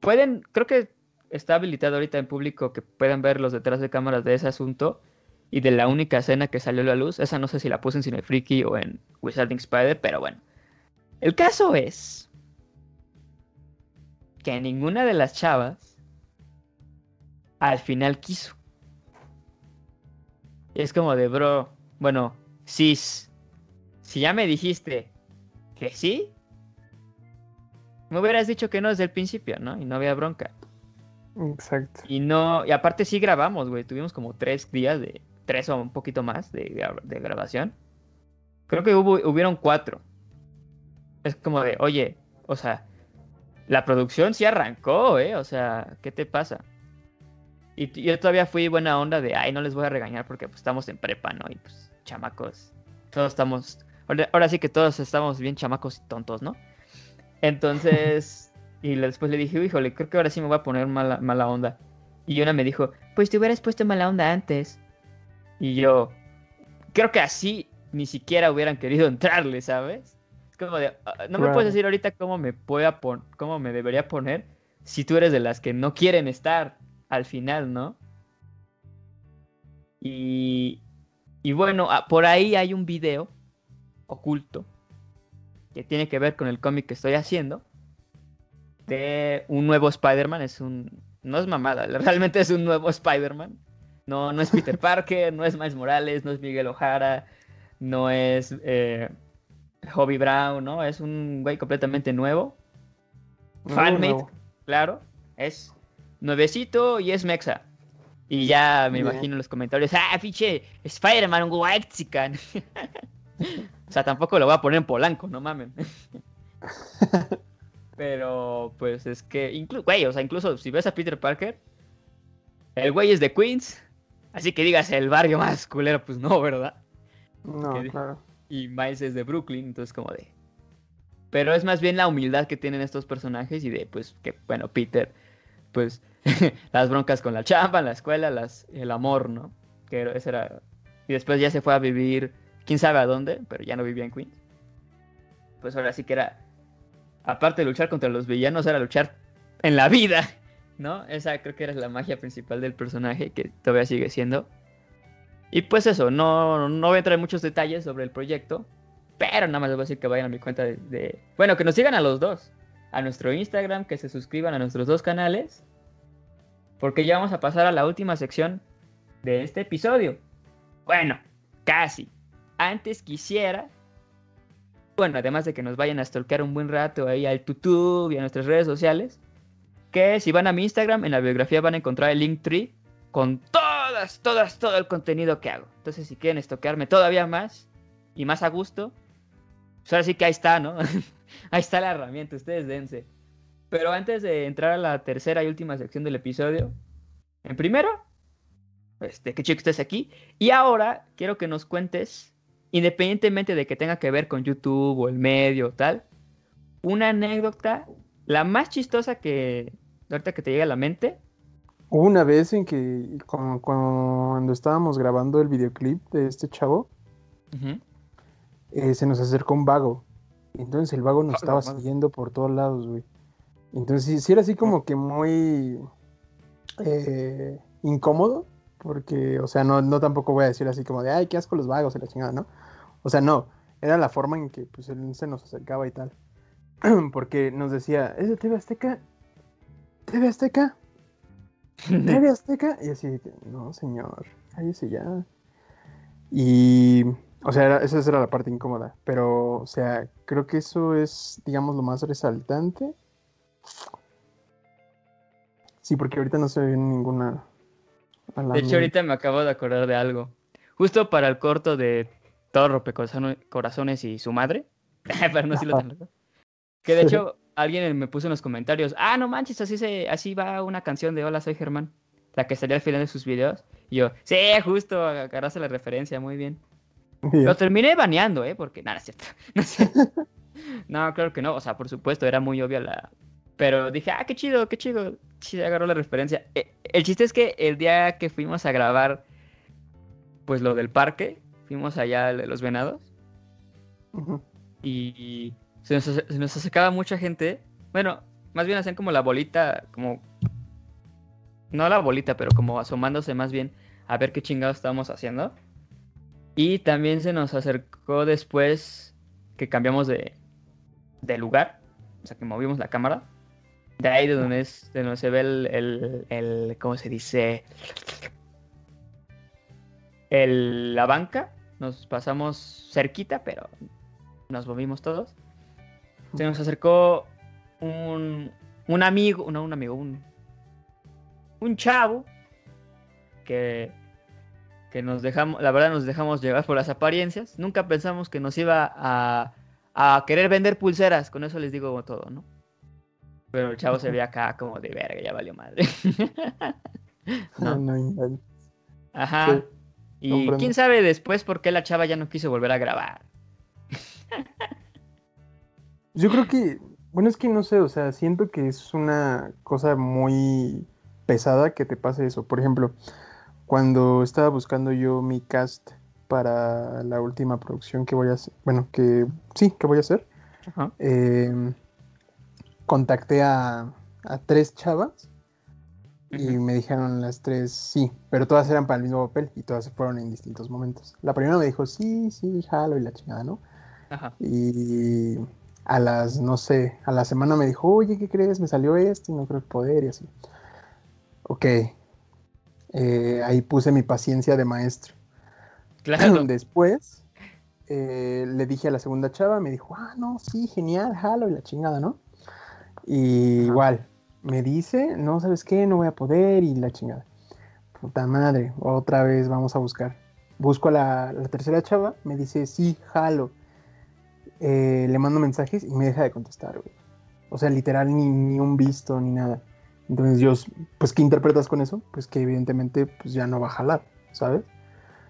Pueden, creo que está habilitado ahorita en público que puedan ver los detrás de cámaras de ese asunto y de la única escena que salió a la luz. Esa no sé si la puse en Cine Freaky o en Wizarding Spider, pero bueno. El caso es que ninguna de las chavas al final quiso. Y es como de, bro, bueno, sis, si ya me dijiste que sí, me hubieras dicho que no desde el principio, ¿no? Y no había bronca. Exacto. Y no, y aparte sí grabamos, güey. Tuvimos como tres días de, tres o un poquito más de, de grabación. Creo que hubo, hubieron cuatro. Es como de, oye, o sea, la producción sí arrancó, ¿eh? O sea, ¿qué te pasa? Y yo todavía fui buena onda de, ay, no les voy a regañar porque pues estamos en prepa, ¿no? Y pues, chamacos, todos estamos, ahora, sí que todos estamos bien chamacos y tontos, ¿no? Entonces, y después le dije, híjole, creo que ahora sí me voy a poner mala, mala onda. Y una me dijo, pues te hubieras puesto mala onda antes. Y yo, creo que así ni siquiera hubieran querido <laughs> entrarle, ¿sabes? Es como de, "Ah, no me puedes decir ahorita cómo me pueda pon cómo me debería poner si tú eres de las que no quieren estar al final, ¿no? Y, y bueno, ah, por ahí hay un video oculto que tiene que ver con el cómic que estoy haciendo de un nuevo Spider-Man. Es un. No es mamada, <laughs> realmente es un nuevo Spider-Man. No, no es Peter Parker, no es Miles Morales, no es Miguel Ojara, no es eh, Hobby Brown, ¿no? Es un güey completamente nuevo. Fanmate, nuevo. claro. Es nuevecito y es mexa. Y ya me Bien. imagino en los comentarios, ah, pinche Spider-Man, un whitezican. <laughs> o sea, tampoco lo voy a poner en polanco, no mamen. <laughs> Pero, pues es que, inclu- güey, o sea, incluso si ves a Peter Parker, el güey es de Queens, así que digas el barrio más culero, pues no, ¿verdad? No, que- claro. Y Miles es de Brooklyn, entonces como de... Pero es más bien la humildad que tienen estos personajes y de, pues, que, bueno, Peter, pues, <laughs> las broncas con la chamba, la escuela, las, el amor, ¿no? Que ese era... Y después ya se fue a vivir quién sabe a dónde, pero ya no vivía en Queens. Pues ahora sí que era, aparte de luchar contra los villanos, era luchar en la vida, ¿no? Esa creo que era la magia principal del personaje, que todavía sigue siendo. Y pues eso, no, no voy a entrar en muchos detalles sobre el proyecto, pero nada más les voy a decir que vayan a mi cuenta de, Bueno, que nos sigan a los dos. A nuestro Instagram, que se suscriban a nuestros dos canales. Porque ya vamos a pasar a la última sección de este episodio. Bueno, casi. Antes quisiera... Bueno, además de que nos vayan a stalkear un buen rato ahí al YouTube y a nuestras redes sociales. Que si van a mi Instagram, en la biografía van a encontrar el link tree con todas, todas, todo el contenido que hago. Entonces, si quieren stalkearme todavía más y más a gusto, pues ahora sí que ahí está, ¿no? <laughs> ahí está la herramienta, ustedes dense. Pero antes de entrar a la tercera y última sección del episodio, en primero, de qué chico estés aquí. Y ahora quiero que nos cuentes, independientemente de que tenga que ver con YouTube o el medio o tal, una anécdota, la más chistosa que ahorita que te llega a la mente. Una vez en que cuando, estábamos grabando el videoclip de este chavo, eh, se nos acercó un vago. Entonces el vago nos estaba siguiendo por todos lados, güey. Entonces sí, era así como que muy eh, incómodo, porque, o sea, no, no tampoco voy a decir así como de, ay, qué asco los vagos y la chingada, ¿no? O sea, no, era la forma en que pues él se nos acercaba y tal. <clears throat> porque nos decía, ¿es de TV Azteca? ¿TV Azteca? <laughs> ¿TV Azteca? Y así, no, señor, cállese ya. Y o sea, esa era la parte incómoda. Pero, o sea, creo que eso es, digamos, lo más resaltante. Sí, porque ahorita no se ve ninguna. De hecho, ahorita me acabo de acordar de algo. Justo para el corto de Todo Rompecorazones y su madre. <laughs> Pero no si lo tengo. Que de hecho, alguien me puso en los comentarios: Ah, no manches, así, se, así va una canción de Hola, soy Germán. La que salía al final de sus videos. Y yo, sí, justo, agarraste la referencia, muy bien. Lo terminé baneando, ¿eh? Porque nada, <laughs> es cierto. No, claro que no. O sea, por supuesto, era muy obvia la. Pero dije, ah, qué chido, qué chido. Sí, agarró la referencia. Eh, el chiste es que el día que fuimos a grabar, pues lo del parque, fuimos allá de los venados. Y se nos, acercaba mucha gente. Bueno, más bien hacían como la bolita, como. No la bolita, pero como asomándose más bien a ver qué chingados estábamos haciendo. Y también se nos acercó después que cambiamos de, lugar, o sea, que movimos la cámara. De ahí de donde, de se ve el, el, ¿cómo se dice? El, la banca. Nos pasamos cerquita, pero nos movimos todos. Se nos acercó un, un amigo, no un amigo, un, un chavo que que nos dejamos, la verdad nos dejamos llevar por las apariencias. Nunca pensamos que nos iba a, a querer vender pulseras, con eso les digo todo, ¿no? Pero el chavo se ve acá como de verga, ya valió madre. <laughs> <laughs> ¿No? Ajá. y quién sabe después por qué la chava ya no quiso volver a grabar. Yo creo que, bueno, es que no sé, o sea, siento que es una cosa muy pesada que te pase eso. Por ejemplo, cuando estaba buscando yo mi cast para la última producción que voy a hacer, bueno, que sí, que voy a hacer, em, contacté a, tres chavas y me dijeron las tres sí, pero todas eran para el mismo papel y todas se fueron en distintos momentos. La primera me dijo sí, sí, jalo y la chingada, ¿no? Ajá. Y a las, no sé, a la semana me dijo, oye, ¿qué crees? Me salió esto y no creo poder y así. Ok, eh, ahí puse mi paciencia de maestro. Claro. <clears throat> Después eh, le dije a la segunda chava, me dijo, ah, no, sí, genial, jalo y la chingada, ¿no? Y igual, me dice, no, ¿sabes qué? No voy a poder y la chingada. Puta madre, otra vez vamos a buscar. Busco a la, tercera chava, me dice, sí, jalo. Eh, le mando mensajes y me deja de contestar, güey. O sea, literal, ni, ni un visto, ni nada. Entonces, yo, pues, ¿qué interpretas con eso? Pues que evidentemente, pues ya no va a jalar, ¿sabes?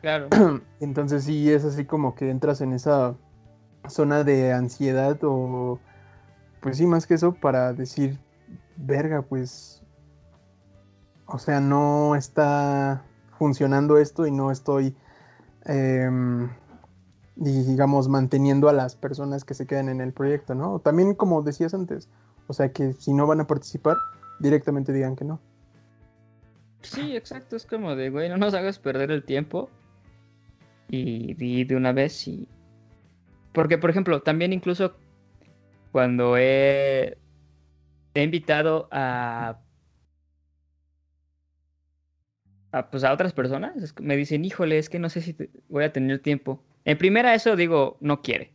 Claro. <clears throat> Entonces, sí, es así como que entras en esa zona de ansiedad o, pues sí, más que eso, para decir, verga, pues, o sea, no está funcionando esto y no estoy, em, y digamos manteniendo a las personas que se quedan en el proyecto, ¿no? También como decías antes, o sea que si no van a participar, directamente digan que no. Sí, exacto, es como de, güey, no nos hagas perder el tiempo y di de una vez y... Porque, por ejemplo, también incluso cuando he, he invitado a a, pues a otras personas, me dicen, híjole, es que no sé si voy a tener tiempo. En primera eso digo, no quiere.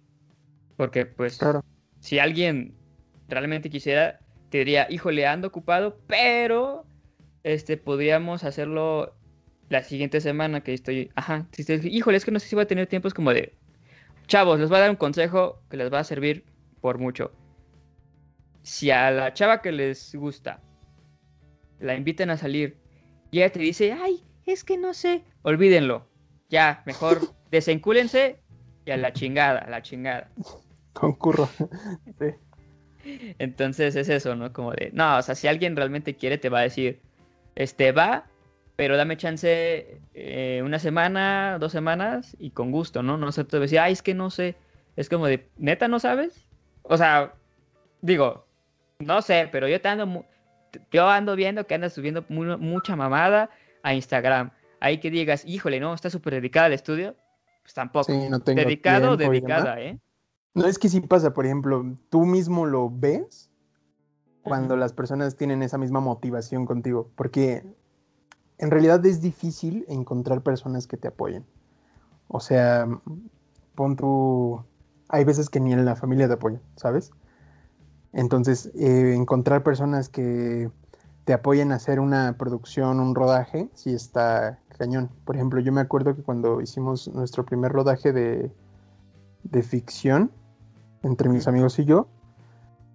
Porque pues claro. si alguien realmente quisiera, te diría, híjole, ando ocupado, pero este podríamos hacerlo la siguiente semana que estoy, ajá, si te, híjole, es que no sé si voy a tener tiempo, es como de, chavos, les voy a dar un consejo que les va a servir por mucho. Si a la chava que les gusta la inviten a salir y ella te dice, ay, es que no sé, olvídenlo. Ya, mejor desencúlense y a la chingada, a la chingada. Concurro. sí. <laughs> Entonces es eso, ¿no? Como de, no, o sea, si alguien realmente quiere, te va a decir, este, va, pero dame chance eh, una semana, dos semanas y con gusto, ¿no? No sé, te decir, ay, es que no sé. Es como de, ¿neta no sabes? O sea, digo, no sé, pero yo te ando, yo ando viendo que andas subiendo mucha mamada a Instagram. Ahí que digas, híjole, no, está súper dedicada al estudio. Pues tampoco. Sí, no tengo Dedicado o dedicada, ¿eh? No, es que sí pasa, por ejemplo, tú mismo lo ves cuando las personas tienen esa misma motivación contigo, porque en realidad es difícil encontrar personas que te apoyen. O sea, pon tu... Hay veces que ni en la familia te apoyan, ¿sabes? Entonces, eh, encontrar personas que te apoyen a hacer una producción, un rodaje, sí está cañón. Por ejemplo, yo me acuerdo que cuando hicimos nuestro primer rodaje de, de ficción entre mis amigos y yo,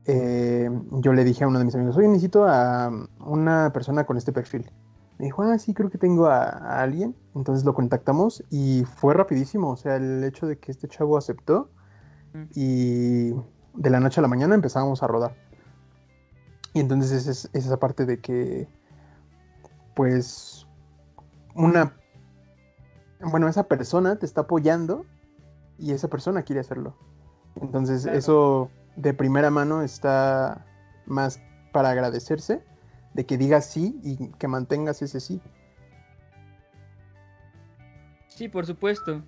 eh, yo le dije a uno de mis amigos, oye, necesito a una persona con este perfil. Me dijo, ah, sí, creo que tengo a, a, alguien. Entonces lo contactamos y fue rapidísimo. O sea, el hecho de que este chavo aceptó y de la noche a la mañana empezábamos a rodar. Y entonces es, esa parte de que, pues, una, bueno, esa persona te está apoyando y esa persona quiere hacerlo. Entonces eso de primera mano está más para agradecerse de que digas sí y que mantengas ese sí. Sí, por supuesto.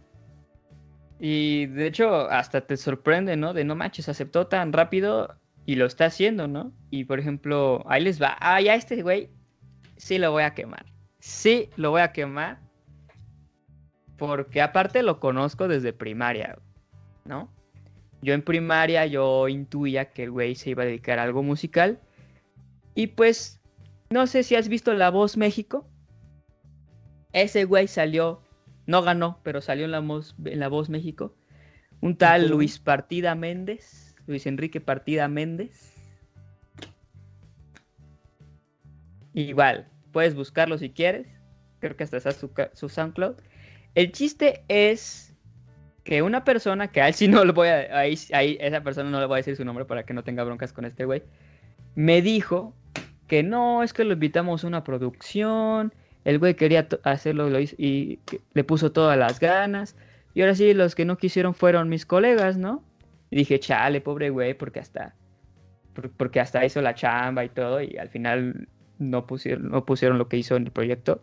Y de hecho, hasta te sorprende, ¿no? De no manches, aceptó tan rápido y lo está haciendo, ¿no? Y por ejemplo, ahí les va. Ah, ya este güey sí lo voy a quemar. Sí lo voy a quemar. Porque aparte lo conozco desde primaria, ¿no? Yo en primaria yo intuía que el güey se iba a dedicar a algo musical. Y pues, no sé si has visto La Voz México. Ese güey salió no ganó, pero salió en la Voz, en la voz México. Un tal Luis Partida Méndez, Luis Enrique Partida Méndez. Igual, puedes buscarlo si quieres. Creo que hasta está su, su SoundCloud. El chiste es que una persona, que a él sí no lo voy a. Ahí, ahí, esa persona no le voy a decir su nombre para que no tenga broncas con este güey. Me dijo que no, es que lo invitamos a una producción el güey quería hacerlo lo hizo, y le puso todas las ganas. Y ahora sí, los que no quisieron fueron mis colegas, ¿no? Y dije, chale, pobre güey, porque hasta, porque hasta hizo la chamba y todo, y al final no pusieron, no pusieron lo que hizo en el proyecto.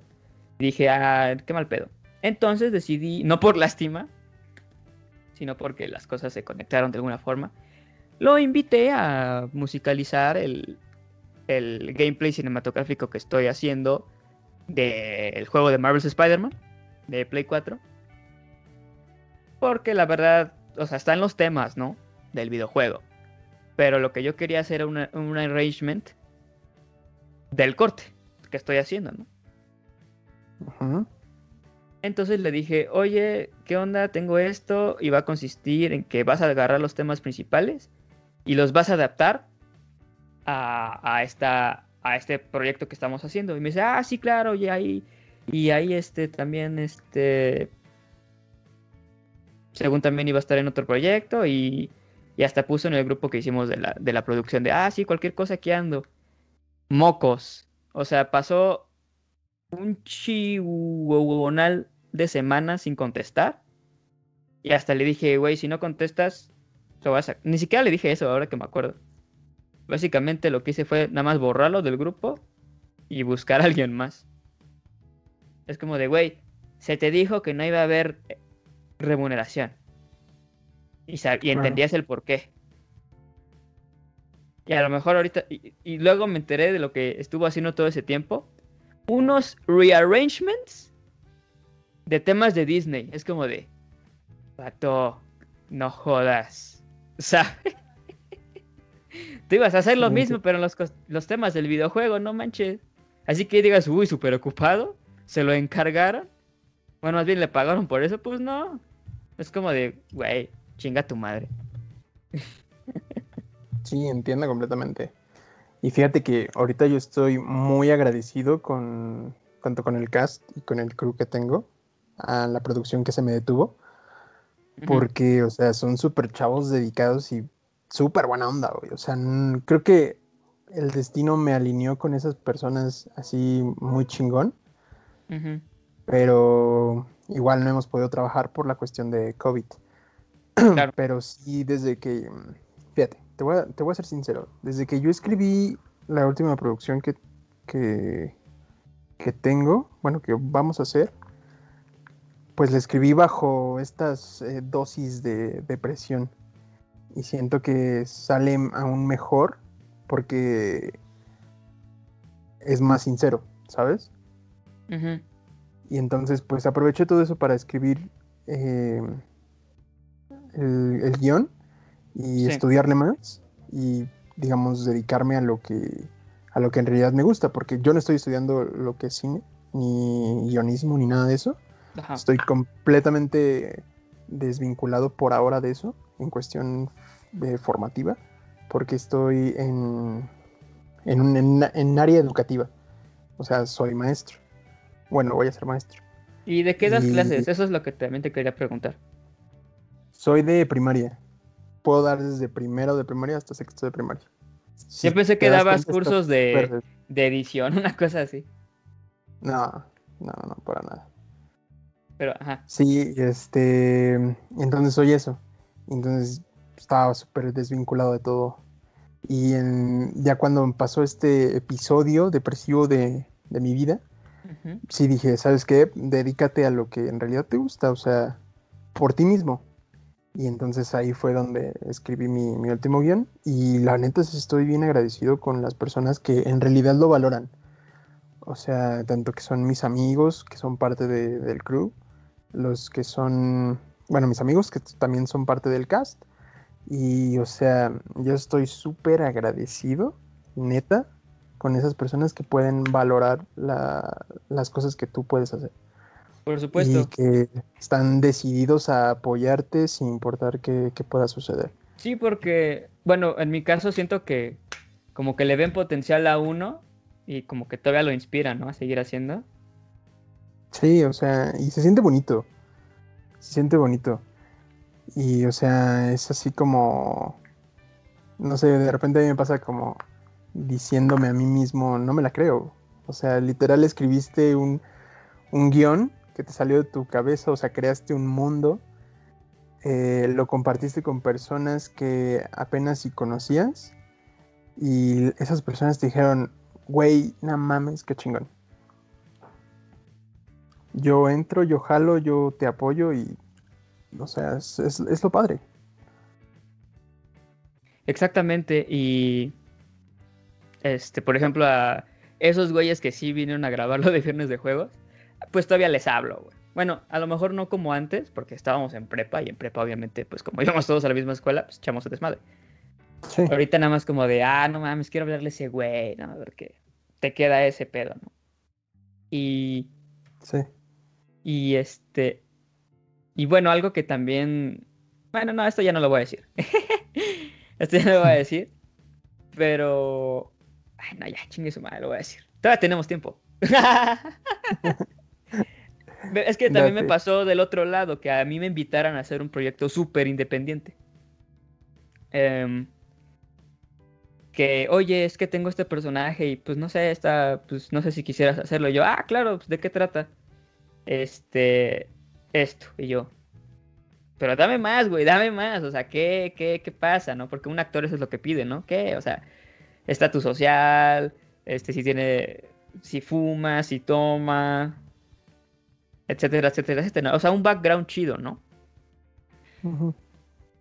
dije, ah, qué mal pedo. Entonces decidí, no por lástima, sino porque las cosas se conectaron de alguna forma, lo invité a musicalizar el, el gameplay cinematográfico que estoy haciendo del juego de Marvel's Spider-Man de Play 4. Porque la verdad, o sea, están los temas, ¿no? Del videojuego. Pero lo que yo quería hacer era un arrangement del corte que estoy haciendo, ¿no? Entonces le dije, oye, ¿qué onda? Tengo esto y va a consistir en que vas a agarrar los temas principales y los vas a adaptar a, a esta, a este proyecto que estamos haciendo. Y me dice, ah, sí, claro, y ahí, y ahí este también, este, según también iba a estar en otro proyecto y, y hasta puso en el grupo que hicimos de la, de la producción de, ah, sí, cualquier cosa que ando. Mocos. O sea, pasó un chihuahuonal de semanas sin contestar. Y hasta le dije, güey, si no contestas, lo vas a... Ni siquiera le dije eso ahora que me acuerdo. Básicamente lo que hice fue nada más borrarlo del grupo y buscar a alguien más. Es como de, güey, se te dijo que no iba a haber eh, remuneración. Y, y entendías el por qué. Y a lo mejor ahorita, y, luego me enteré de lo que estuvo haciendo todo ese tiempo. Unos rearrangements de temas de Disney. Es como de, pato, no jodas. <laughs> ¿Sabes? Tú ibas a hacer lo mismo, pero en los, los temas del videojuego, no manches. Así que digas, uy, súper ocupado. ¿Se lo encargaron? Bueno, más bien le pagaron por eso, pues no. Es como de, güey, chinga tu madre. <laughs> Sí, entiendo completamente. Y fíjate que ahorita yo estoy muy agradecido con tanto con el cast y con el crew que tengo, a la producción que se me detuvo, porque, o sea, son súper chavos dedicados y súper buena onda, güey. O sea, creo que el destino me alineó con esas personas así muy chingón, pero igual no hemos podido trabajar por la cuestión de COVID. <clears throat> Claro. pero sí, desde que, fíjate, te voy, a, ser sincero. Desde que yo escribí la última producción que, que, tengo, bueno, que vamos a hacer, pues la escribí bajo estas eh, dosis de depresión. Y siento que sale aún mejor porque es más sincero, ¿sabes? Y entonces, pues aproveché todo eso para escribir eh, el, el guion y estudiarle más y digamos dedicarme a lo que a lo que en realidad me gusta porque yo no estoy estudiando lo que es cine ni guionismo ni nada de eso. Estoy completamente desvinculado por ahora de eso en cuestión eh, formativa porque estoy en en un en, área educativa. O sea soy maestro. Bueno voy a ser maestro. Y de qué das clases eso es lo que también te quería preguntar. Soy de primaria puedo dar desde primero de primaria hasta sexto de primaria. Yo pensé que dabas cursos de, edición, <laughs> una cosa así. No, no, no, para nada. Pero, ajá. Sí, este. Entonces soy eso. Entonces estaba súper desvinculado de todo. Y en, ya cuando pasó este episodio depresivo de, mi vida, sí dije, ¿sabes qué? Dedícate a lo que en realidad te gusta, o sea, por ti mismo. Y entonces ahí fue donde escribí mi, último guion. Y la neta estoy bien agradecido con las personas que en realidad lo valoran. O sea, tanto que son mis amigos, que son parte del crew, los que son, bueno, mis amigos que también son parte del cast. Y, o sea, yo estoy súper agradecido, neta, con esas personas que pueden valorar las cosas que tú puedes hacer. Por supuesto. Y que están decididos a apoyarte sin importar qué, pueda suceder. Sí, porque, bueno, en mi caso siento que como que le ven potencial a uno y como que todavía lo inspira, ¿no? A seguir haciendo. Sí, o sea, y se siente bonito. Se siente bonito. Y, o sea, es así como, no sé, de repente a mí me pasa como diciéndome a mí mismo, no me la creo. O sea, literal escribiste un, un guion que te salió de tu cabeza, o sea, creaste un mundo, eh, lo compartiste con personas que apenas si conocías y esas personas te dijeron, güey, no mames, qué chingón. Yo entro, yo jalo, yo te apoyo y, o sea, es, es lo padre. Exactamente, y este, por ejemplo, a esos güeyes que sí vinieron a grabarlo de viernes de juegos, pues todavía les hablo, güey. Bueno, a lo mejor no como antes, porque estábamos en prepa y en prepa obviamente, pues como <laughs> íbamos todos a la misma escuela, pues echamos a desmadre. Sí. Ahorita nada más como de, ah, no mames, quiero hablarle a ese güey, ¿no? Porque te queda ese pedo, ¿no? Y... Sí. Y este... Y bueno, algo que también... Bueno, no, esto ya no lo voy a decir. <laughs> esto ya no lo voy a decir. Pero... Ay, no, ya, chingue su madre, lo voy a decir. Todavía tenemos tiempo. <laughs> Es que también me pasó del otro lado, que a mí me invitaran a hacer un proyecto súper independiente. Em, que, oye, es que tengo este personaje y pues no sé, está, pues no sé si quisieras hacerlo. Y yo, ah, claro, pues, ¿de qué trata? Este, esto. Y yo, pero dame más, güey, dame más. O sea, ¿qué, qué, qué pasa, no? Porque un actor eso es lo que pide, ¿no? ¿Qué? O sea, estatus social, este, si tiene, si fuma, si toma, etcétera, etcétera, etcétera. O sea, un background chido, ¿no?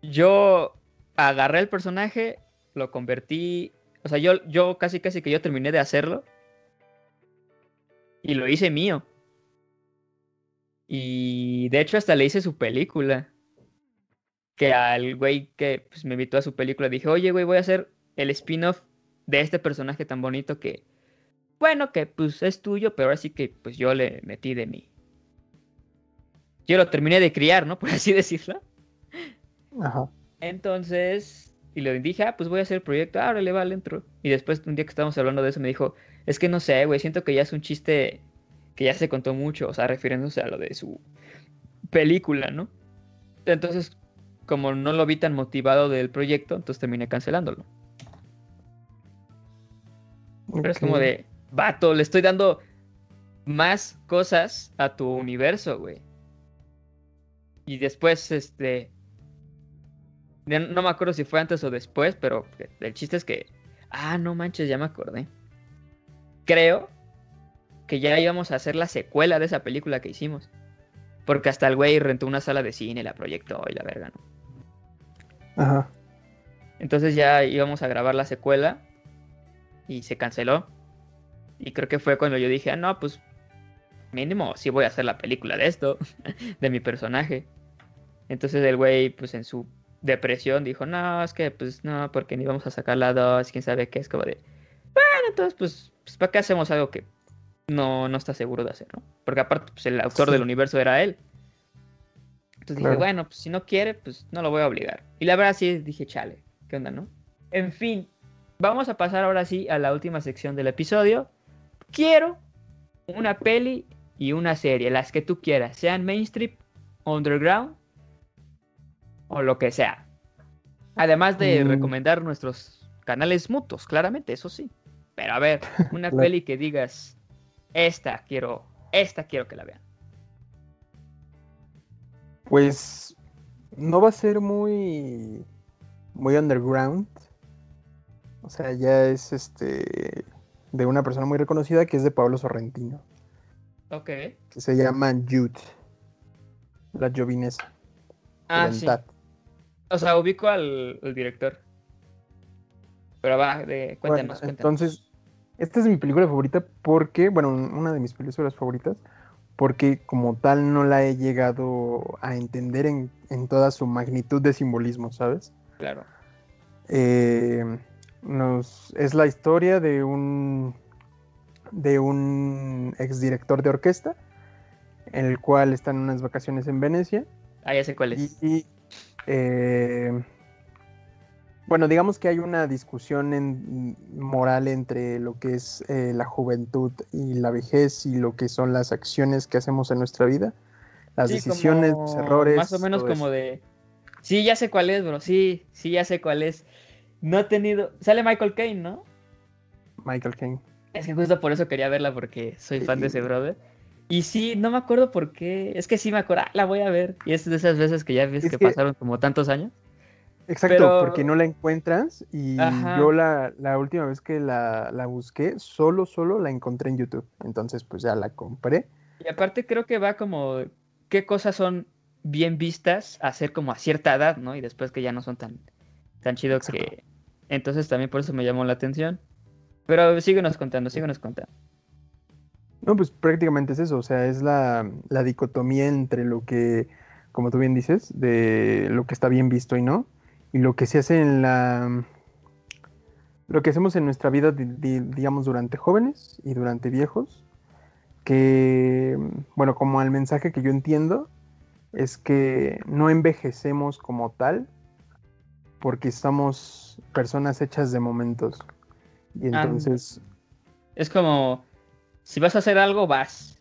Yo agarré el personaje, lo convertí, o sea, yo, yo casi casi que yo terminé de hacerlo y lo hice mío. Y de hecho hasta le hice su película. Que al güey que pues, me invitó a su película dije, oye güey, voy a hacer el spin-off de este personaje tan bonito que, bueno, que pues es tuyo, pero ahora sí que pues yo le metí de mí. Yo lo terminé de criar, ¿no? <laughs> Por así decirlo. Ajá. Entonces, y le dije, ah, pues voy a hacer el proyecto, va, le entro. Y después, un día que estábamos hablando de eso, me dijo, es que no sé, güey, siento que ya es un chiste que ya se contó mucho, o sea, refiriéndose a lo de su película, ¿no? Entonces, como no lo vi tan motivado del proyecto, entonces terminé cancelándolo. Pero es como de, vato, le estoy dando más cosas a tu universo, güey. Y después, este... No me acuerdo si fue antes o después, pero el chiste es que... Ah, no manches, ya me acordé. Creo que ya íbamos a hacer la secuela de esa película que hicimos. Porque hasta el güey rentó una sala de cine, la proyectó y la verga, ¿no? Ajá. Entonces ya íbamos a grabar la secuela y se canceló. Y creo que fue cuando yo dije, ah, no, pues mínimo sí voy a hacer la película de esto, <laughs> de mi personaje. Entonces el güey, pues en su depresión dijo, no, es que pues no, porque ni vamos a sacar la dos, quién sabe qué, es como de, bueno, entonces pues, pues ¿para qué hacemos algo que no, no está seguro de hacer, ¿no? Porque aparte, pues el autor del universo era él. Entonces dije, bueno, pues si no quiere, pues no lo voy a obligar. Y la verdad sí dije, chale, ¿qué onda, no? En fin, vamos a pasar ahora sí a la última sección del episodio. Quiero una peli y una serie, las que tú quieras, sean mainstream, underground o lo que sea. Además de mm. recomendar nuestros canales mutuos, claramente, eso sí. Pero a ver, <laughs> una peli que digas, esta quiero, esta quiero que la vean. Pues no va a ser muy muy underground. O sea, ya es este de una persona muy reconocida que es de Pablo Sorrentino. Ok. Que se llama Jude. La Jovinesa. Ah, sí. O sea, ubico al, director. Pero va, de, cuéntanos, cuéntanos. Entonces, esta es mi película favorita porque, bueno, una de mis películas favoritas, porque como tal no la he llegado a entender en, toda su magnitud de simbolismo, ¿sabes? Claro. Eh, nos, es la historia de un de un exdirector de orquesta, en el cual están unas vacaciones en Venecia. Ah, ya sé cuál es. Y, eh, bueno, digamos que hay una discusión en, moral entre lo que es eh, la juventud y la vejez y lo que son las acciones que hacemos en nuestra vida, las decisiones, los errores. Más o menos como de, sí, ya sé cuál es, bro, sí, sí, ya sé cuál es. No he tenido, sale Michael Caine, ¿no? Michael Caine. Es que justo por eso quería verla porque soy fan de ese <laughs> brother. Y sí, no me acuerdo por qué, es que sí me acuerdo, ah, la voy a ver. Y es de esas veces que ya ves que pasaron como tantos años. Exacto, porque no la encuentras y yo la, última vez que la, busqué, solo, solo la encontré en YouTube. Entonces, pues ya la compré. Y aparte creo que va como, qué cosas son bien vistas a ser como a cierta edad, ¿no? Y después que ya no son tan, tan chidos que... Entonces también por eso me llamó la atención. Pero síguenos contando, síguenos contando. No, pues prácticamente es eso, o sea, es la, la dicotomía entre lo que, como tú bien dices, de lo que está bien visto y no y lo que se hace en la lo que hacemos en nuestra vida digamos durante jóvenes y durante viejos que bueno como el mensaje que yo entiendo es que no envejecemos como tal porque somos personas hechas de momentos y entonces es como si vas a hacer algo vas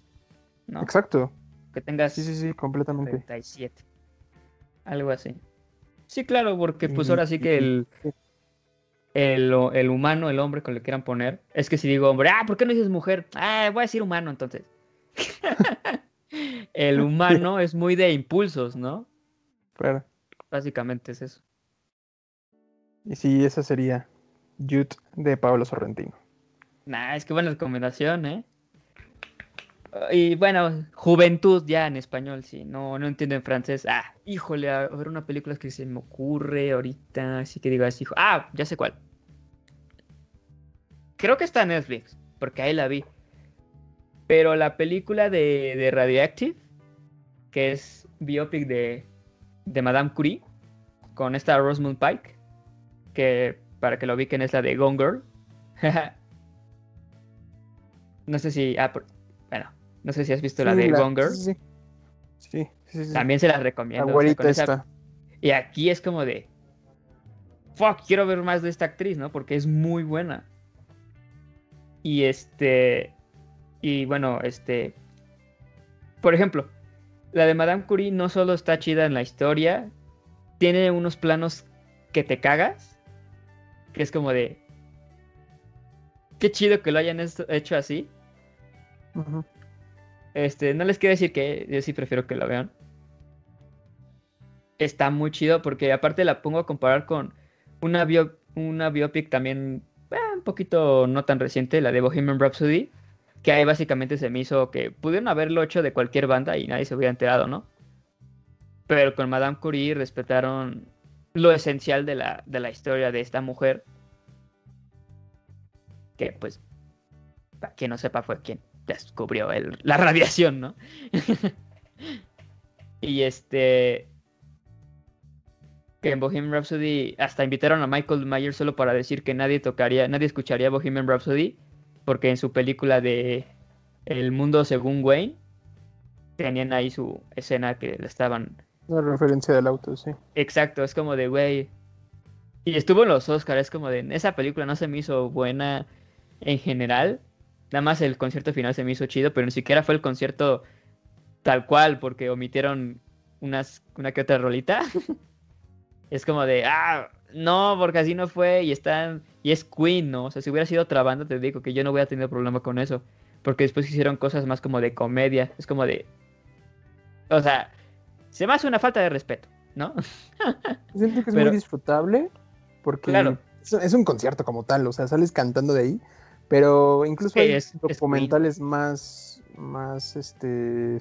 ¿no? exacto que tengas sí sí sí completamente 37 algo así Sí, claro, porque pues ahora sí que el, el, humano, el hombre, con le quieran poner, es que si digo hombre, ah, ¿por qué no dices mujer? Ah, voy a decir humano entonces. <laughs> el <laughs> humano es muy de impulsos, ¿no? Claro. Básicamente es eso. Y sí, esa sería Jude de Pablo Sorrentino. Nah, es que buena recomendación, ¿eh? Y bueno, juventud ya en español, sí, no, no entiendo en francés. Ah, híjole, a ver una película que se me ocurre ahorita, así que digo así. Ah, ya sé cuál. Creo que está en Netflix, porque ahí la vi. Pero la película de, de Radioactive, que es biopic de, de Madame Curie, con esta Rosamund Pike, que para que lo ubiquen es la de Gone Girl. <laughs> no sé si. Ah, bueno, no sé si has visto la de Gone Girl. Sí, sí, sí. sí También se las recomiendo. La o sea, esa- Y aquí es como de. Fuck, quiero ver más de esta actriz, ¿no? Porque es muy buena. Y este. Y bueno, este. Por ejemplo, la de Madame Curie no solo está chida en la historia, tiene unos planos que te cagas. Que es como de. Qué chido que lo hayan hecho así. Este, no les quiero decir que yo sí prefiero que la vean. Está muy chido porque aparte la pongo a comparar con una, bio- una biopic también eh, un poquito no tan reciente, la de Bohemian Rhapsody, que ahí básicamente se me hizo que pudieron haberlo hecho de cualquier banda y nadie se hubiera enterado, ¿no? Pero con Madame Curie respetaron lo esencial de la, de la historia de esta mujer, que pues, para quien no sepa, fue quien descubrió el- la radiación, ¿no? <laughs> y este. Que en Bohemian Rhapsody hasta invitaron a Michael Myers solo para decir que nadie tocaría, nadie escucharía Bohemian Rhapsody, porque en su película de El mundo según Wayne tenían ahí su escena que le estaban La referencia del auto, sí. Exacto, es como de, güey. Y estuvo en los Oscars, es como de, esa película no se me hizo buena en general. Nada más el concierto final se me hizo chido, pero ni siquiera fue el concierto tal cual, porque omitieron unas, una que otra rolita. <laughs> es como de, ah, no, porque así no fue, y están, y es Queen, ¿no? O sea, si hubiera sido otra banda, te digo que yo no hubiera tenido problema con eso. Porque después hicieron cosas más como de comedia. Es como de. O sea, se me hace una falta de respeto, ¿no? <laughs> Siento que es Pero- muy disfrutable porque Claro. es, es un concierto como tal, o sea, sales cantando de ahí, pero incluso hay es- es documentales más, más, este,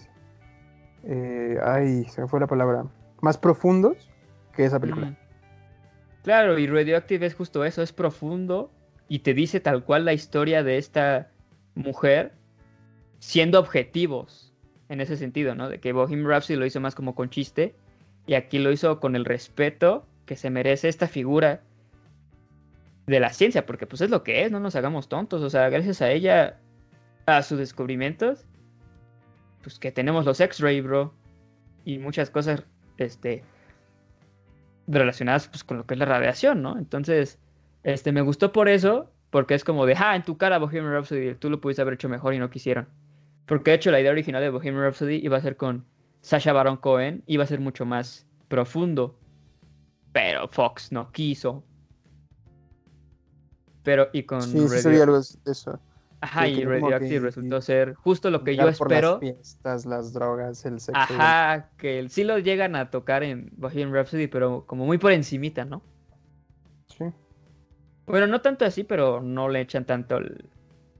eh, ay, se me fue la palabra, más profundos que esa película. Mm. Claro, y Radioactive es justo eso, es profundo y te dice tal cual la historia de esta mujer siendo objetivos en ese sentido, ¿no? De que Bohemian Rhapsody lo hizo más como con chiste y aquí lo hizo con el respeto que se merece esta figura de la ciencia, porque pues es lo que es, no nos hagamos tontos, o sea, gracias a ella, a sus descubrimientos, pues que tenemos los X-ray, bro, y muchas cosas, este, relacionadas pues, con lo que es la radiación, ¿no? Entonces, este, me gustó por eso, porque es como de, ah, en tu cara Bohemian Rhapsody, tú lo pudiste haber hecho mejor y no quisieron. Porque de hecho la idea original de Bohemian Rhapsody iba a ser con Sasha Baron Cohen, iba a ser mucho más profundo, pero Fox no quiso. Pero, y con Sí, sí, Radio- de eso. Ajá, sí, y Radioactive resultó ser justo lo que yo espero. Las fiestas, las drogas, el sexo. Ajá, que sí lo llegan a tocar en Bohemian Rhapsody, pero como muy por encimita, ¿no? Sí. Bueno, no tanto así, pero no le echan tanto el,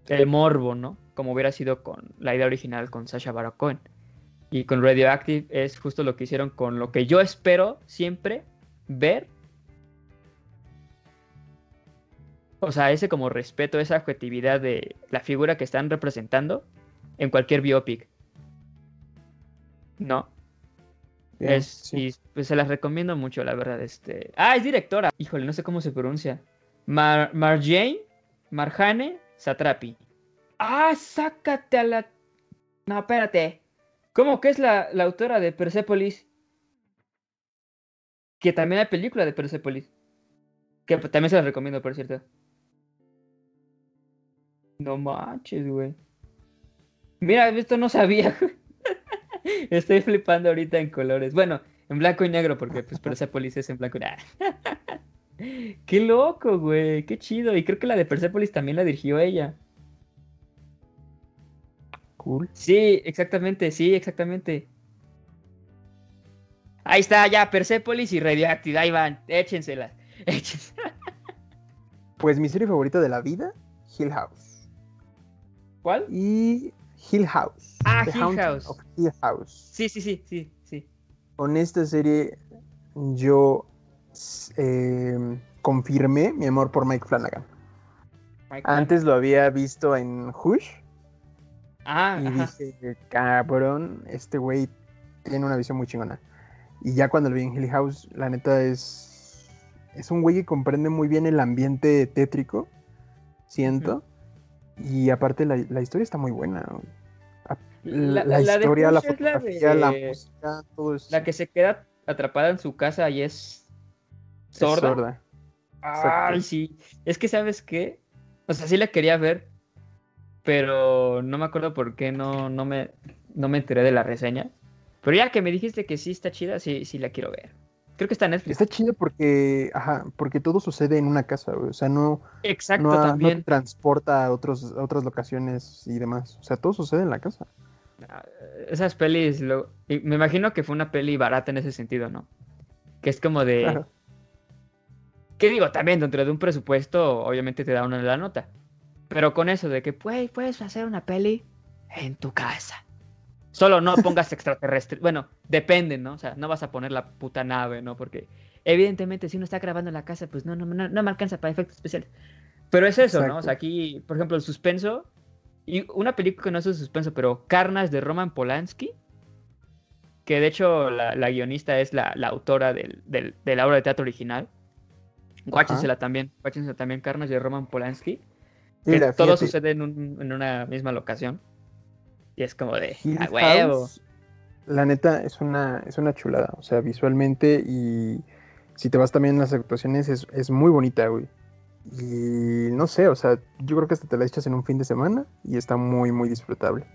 el morbo, ¿no? Como hubiera sido con la idea original con Sasha Baron Cohen. Y con Radioactive es justo lo que hicieron con lo que yo espero siempre ver. O sea, ese como respeto, esa objetividad de la figura que están representando en cualquier biopic. ¿No? Bien, Es, sí. Y pues se las recomiendo mucho, la verdad. Este... Ah, es directora. Híjole, no sé cómo se pronuncia. Mar Marjane, Marjane Satrapi. Ah, sácate a la. No, espérate. ¿Cómo que es la, la autora de Persepolis? Que también hay película de Persepolis. Que pues, también se las recomiendo, por cierto. No manches, güey. Mira, esto no sabía. <laughs> Estoy flipando ahorita en colores. Bueno, en blanco y negro, porque pues <laughs> Persepolis es en blanco y negro. <laughs> <laughs> Qué loco, güey. Qué chido. Y creo que la de Persepolis también la dirigió ella. Cool. Sí, exactamente, sí, exactamente. Ahí está, ya, Persepolis y Radioactive. Ahí van, échenselas. <laughs> échenselas. Pues mi serie favorita de la vida, Hill House. ¿Cuál? Y Hill House. Ah, The Hill Haunting House. of Hill House. Sí, sí, sí, sí, sí. Con esta serie yo eh, confirmé mi amor por Mike Flanagan. Mike Antes lo había visto en Hush Ah, y ajá. dije, cabrón, este güey tiene una visión muy chingona. Y ya cuando lo vi en Hill House, la neta es. Es un güey que comprende muy bien el ambiente tétrico, siento. Y aparte, la, la historia está muy buena. La, La- la historia, la fotografía, la de- música, todo eso. La que se queda atrapada en su casa y es es sorda. sorda. Ay, sí. Es que, ¿sabes qué? O sea, sí la quería ver, pero no me acuerdo por qué no, no, me, no me enteré de la reseña. Pero ya que me dijiste que sí está chida, sí, sí la quiero ver. Creo que está en Netflix. Está chido porque, ajá, porque todo sucede en una casa, güey. O sea, no, Exacto, no, no te también. transporta a, otros, a otras locaciones y demás. O sea, todo sucede en la casa. Ah, Esas pelis, lo- me imagino que fue una peli barata en ese sentido, ¿no? Que es como de... Claro. ¿Qué digo? También dentro de un presupuesto, obviamente te da una la nota. Pero con eso de que pues, puedes hacer una peli en tu casa. Solo no <laughs> pongas extraterrestre. Bueno, depende, ¿no? O sea, no vas a poner la puta nave, ¿no? Porque evidentemente si uno está grabando en la casa, pues no, no, no, no me alcanza para efectos especiales. Pero es eso, ¿no? O sea, aquí, por ejemplo, el suspenso. Y una película que no es de suspenso, pero Carnas de Roman Polanski. Que de hecho la, la guionista es la, la autora del, del- de la obra de teatro original. Guáchensela también. Guáchensela también, Carnas de Roman Polanski. Que todo sucede en, un- en una misma locación. Y es como de, Hill a huevo. House, la neta, es una, es una chulada. O sea, visualmente y si te vas también en las actuaciones, es, es muy bonita, güey. Y no sé, o sea, yo creo que hasta te la echas en un fin de semana y está muy, muy disfrutable.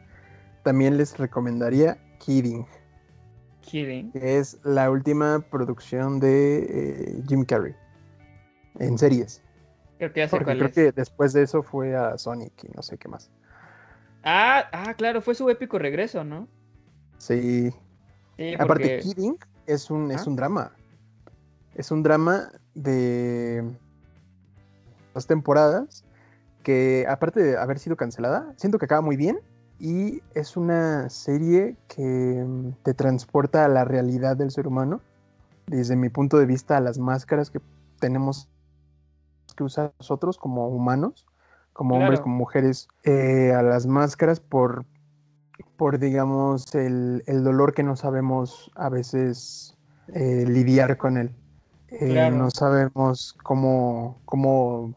También les recomendaría Kidding, Kidding. que es la última producción de eh, Jim Carrey en series. Creo que ya sé Porque cuál creo es. que después de eso fue a Sonic y no sé qué más. Ah, ah, claro, fue su épico regreso, ¿no? Sí, Sí, Aparte. Kidding es un, es un drama. Es un drama de dos temporadas que, aparte de haber sido cancelada, siento que acaba muy bien. Y es una serie que mm, te transporta a la realidad del ser humano. Desde mi punto de vista, a las máscaras que tenemos que usar nosotros como humanos, como hombres, como mujeres, eh, a las máscaras por, por digamos, el, el dolor que no sabemos a veces eh, lidiar con él. Eh, Claro. No sabemos cómo, cómo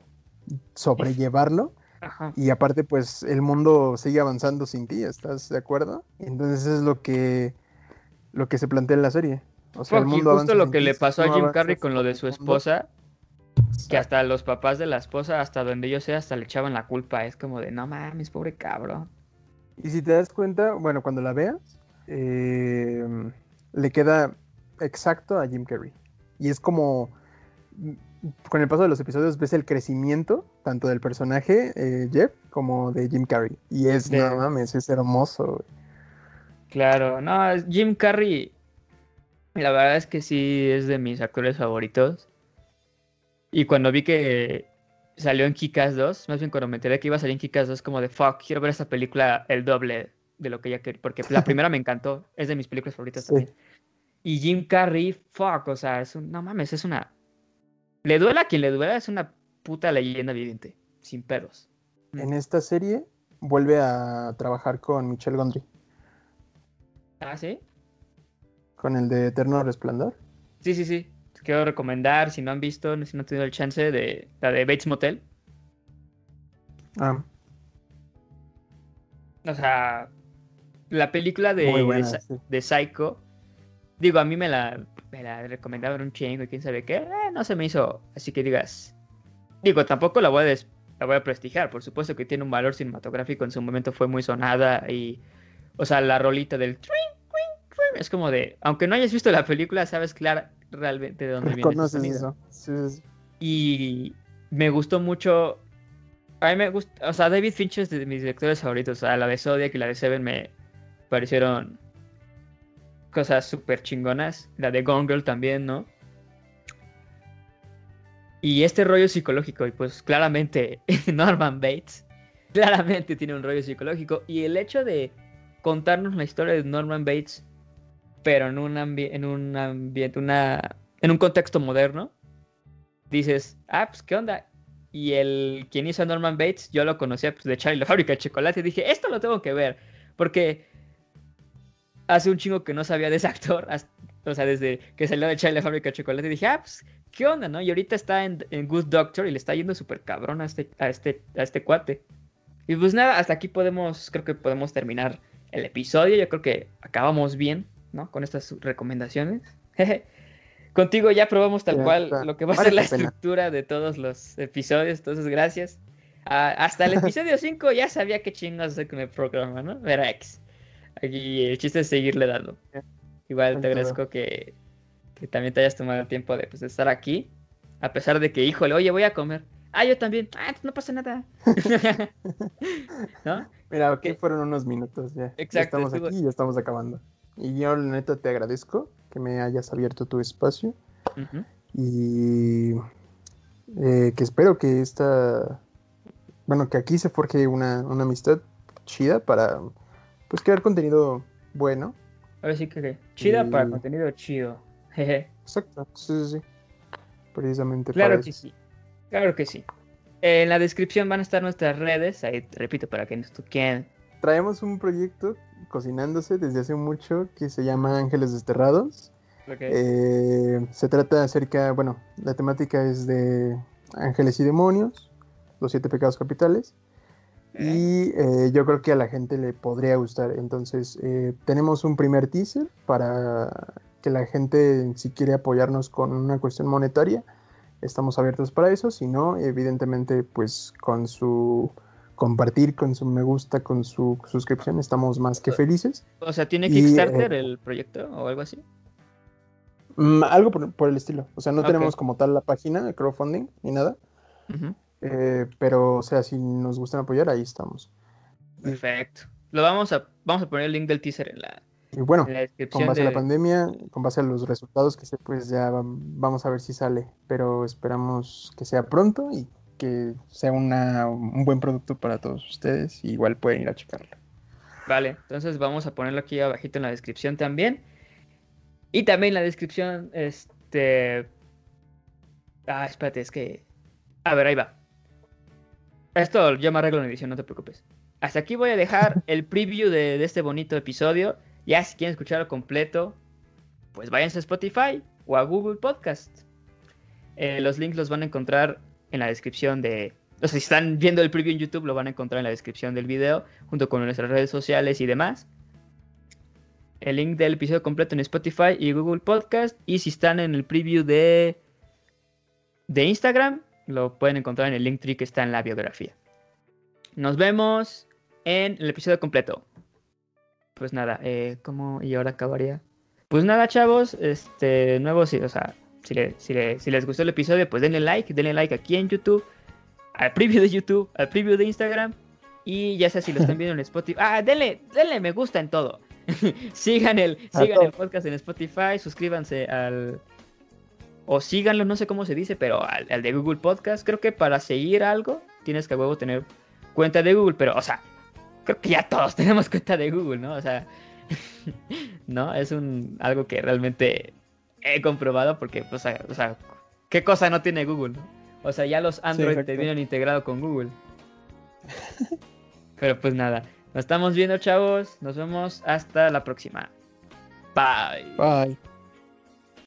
sobrellevarlo. Ajá. Y aparte, pues el mundo sigue avanzando sin ti, ¿estás de acuerdo? Entonces es lo que, lo que se plantea en la serie. O sea, el mundo justo avanza lo que ti, le pasó a Jim Carrey con lo de su mundo, que hasta los papás de la esposa, hasta donde yo sé, hasta le echaban la culpa. Es como de, no mames, pobre cabrón. Y si te das cuenta, bueno, cuando la veas, eh, le queda exacto a Jim Carrey. Y es como, mm, con el paso de los episodios, ves el crecimiento tanto del personaje eh, Jeff como de Jim Carrey. Y es, Sí. no mames, es hermoso. güey. Claro, no, Jim Carrey, la verdad es que sí es de mis actores favoritos. Y cuando vi que salió en Kick-Ass 2, más bien cuando me enteré que iba a salir en Kick-Ass 2, como de fuck, quiero ver esta película el doble de lo que ya quería, porque la <laughs> primera me encantó, es de mis películas favoritas Sí. también. Y Jim Carrey, fuck, o sea, es un, no mames, es una... Le duela a quien le duela, es una puta leyenda viviente, sin pedos. En esta serie vuelve a trabajar con Michelle Gondry, ¿Ah, sí? con el de Eterno Resplandor. Sí, sí, sí. Quiero recomendar, si no han visto, si no han tenido el chance, de la de Bates Motel. Ah, O sea, la película de, de, sí. Psycho. Digo, a mí me la, me la recomendaron un chingo y quién sabe qué. eh, no se me hizo. Así que digas. Digo, tampoco la voy a, des- la voy a prestigiar. Por supuesto que tiene un valor cinematográfico. En su momento fue muy sonada. Y. O sea, la rolita del. Es como de. Aunque no hayas visto la película, sabes clara realmente de dónde viene. ese sonido. eso. Sí, sí, sí. Y me gustó mucho. A mí me gusta. O sea, David Fincher es de mis directores favoritos. O sea, la de Zodiac y la de Seven me parecieron cosas súper chingonas. La de Gone Girl también, ¿no? Y este rollo psicológico, y pues claramente <laughs> Norman Bates, claramente tiene un rollo psicológico. Y el hecho de contarnos la historia de Norman Bates, pero en un, en un ambiente, una, en un contexto moderno, dices, ah, pues qué onda. Y el quien hizo a Norman Bates, yo lo conocía pues, de Charlie la fábrica de chocolate, y dije, esto lo tengo que ver, porque hace un chingo que no sabía de ese <laughs> actor, o sea, desde que salió de Charlie la fábrica de chocolate, dije, ah, pues, ¿qué onda, no? Y ahorita está en, Good Doctor y le está yendo súper cabrón a este, a, este, a este cuate. Y pues nada, hasta aquí podemos, creo que podemos terminar el episodio. Yo creo que acabamos bien, ¿no? Con estas recomendaciones. <laughs> Contigo ya probamos tal cual lo que va a ser la estructura de todos los episodios, entonces gracias. Ah, hasta el <laughs> episodio 5 ya sabía qué chingados hacer con el programa, ¿no? Era X. Aquí el chiste es seguirle dando. Igual te agradezco que, también te hayas tomado el tiempo de, pues, estar aquí. A pesar de que, híjole, oye, voy a comer. Ah, yo también. Ah, no pasa nada. <laughs> ¿No? Mira, aquí fueron unos minutos ya. Exacto. estamos aquí y ya estamos acabando. Y yo, la neta, te agradezco que me hayas abierto tu espacio. Y eh, que espero que esta. Bueno, que aquí se forje una, una amistad chida para pues crear contenido bueno. A ver sí que chida para contenido chido. <laughs> Exacto, sí, sí, sí. Precisamente. Claro que sí. Claro que sí. En la descripción van a estar nuestras redes. Ahí repito para que nos quieran. Traemos un proyecto cocinándose desde hace mucho que se llama Ángeles Desterrados. Eh, se trata acerca, bueno, la temática es de ángeles y demonios, los siete pecados capitales. Y eh, yo creo que a la gente le podría gustar. Entonces, eh, tenemos un primer teaser para que la gente, si quiere apoyarnos con una cuestión monetaria, estamos abiertos para eso. Si no, evidentemente, pues con su compartir, con su me gusta, con su suscripción, estamos más que felices. O sea, ¿tiene Kickstarter eh, el proyecto o algo así? Mm, algo por, el estilo. O sea, no tenemos como tal la página de crowdfunding ni nada. Eh, pero, o sea, si nos gustan apoyar, ahí estamos. Perfecto. Lo vamos a, vamos a poner el link del teaser en la, y bueno, con base a la pandemia, con base a los resultados que se, pues ya vamos a ver si sale, pero esperamos que sea pronto y que sea una, un buen producto para todos ustedes. igual pueden ir a checarlo. Vale, entonces vamos a ponerlo aquí abajito en la descripción también. Y también en la descripción, este... Ah, espérate, es que... A ver, ahí va. Esto yo me arreglo en edición, no te preocupes. Hasta aquí voy a dejar <laughs> el preview de, este bonito episodio. Ya si quieren escucharlo completo, pues váyanse a Spotify o a Google Podcast. Eh, los links los van a encontrar en la descripción de... O sea, si están viendo el preview en YouTube, lo van a encontrar en la descripción del video, junto con nuestras redes sociales y demás. El link del episodio completo en Spotify y Google Podcast. Y si están en el preview de, de Instagram, lo pueden encontrar en el link tree que está en la biografía. Nos vemos en el episodio completo. Pues nada, eh, ¿cómo y ahora acabaría? Pues nada, chavos, este, nuevo, sí, o sea, si, si, les gustó el episodio, pues denle like, denle like aquí en YouTube, al preview de YouTube, al preview de Instagram, y ya sea si lo están <laughs> viendo en Spotify, ah, denle, denle me gusta en todo. <laughs> sigan el, sigan el podcast en Spotify, suscríbanse al, o síganlo, no sé cómo se dice, pero al, de Google Podcast, creo que para seguir algo tienes que a huevo tener cuenta de Google, pero, o sea, creo que ya todos <laughs> tenemos cuenta de Google, ¿no? O sea, no, es un algo que realmente he comprobado porque, pues, o sea, ¿qué cosa no tiene Google? O sea, ya los Android te vienen integrados con Google. Pero pues nada, nos estamos viendo, chavos. Nos vemos hasta la próxima. Bye. Bye.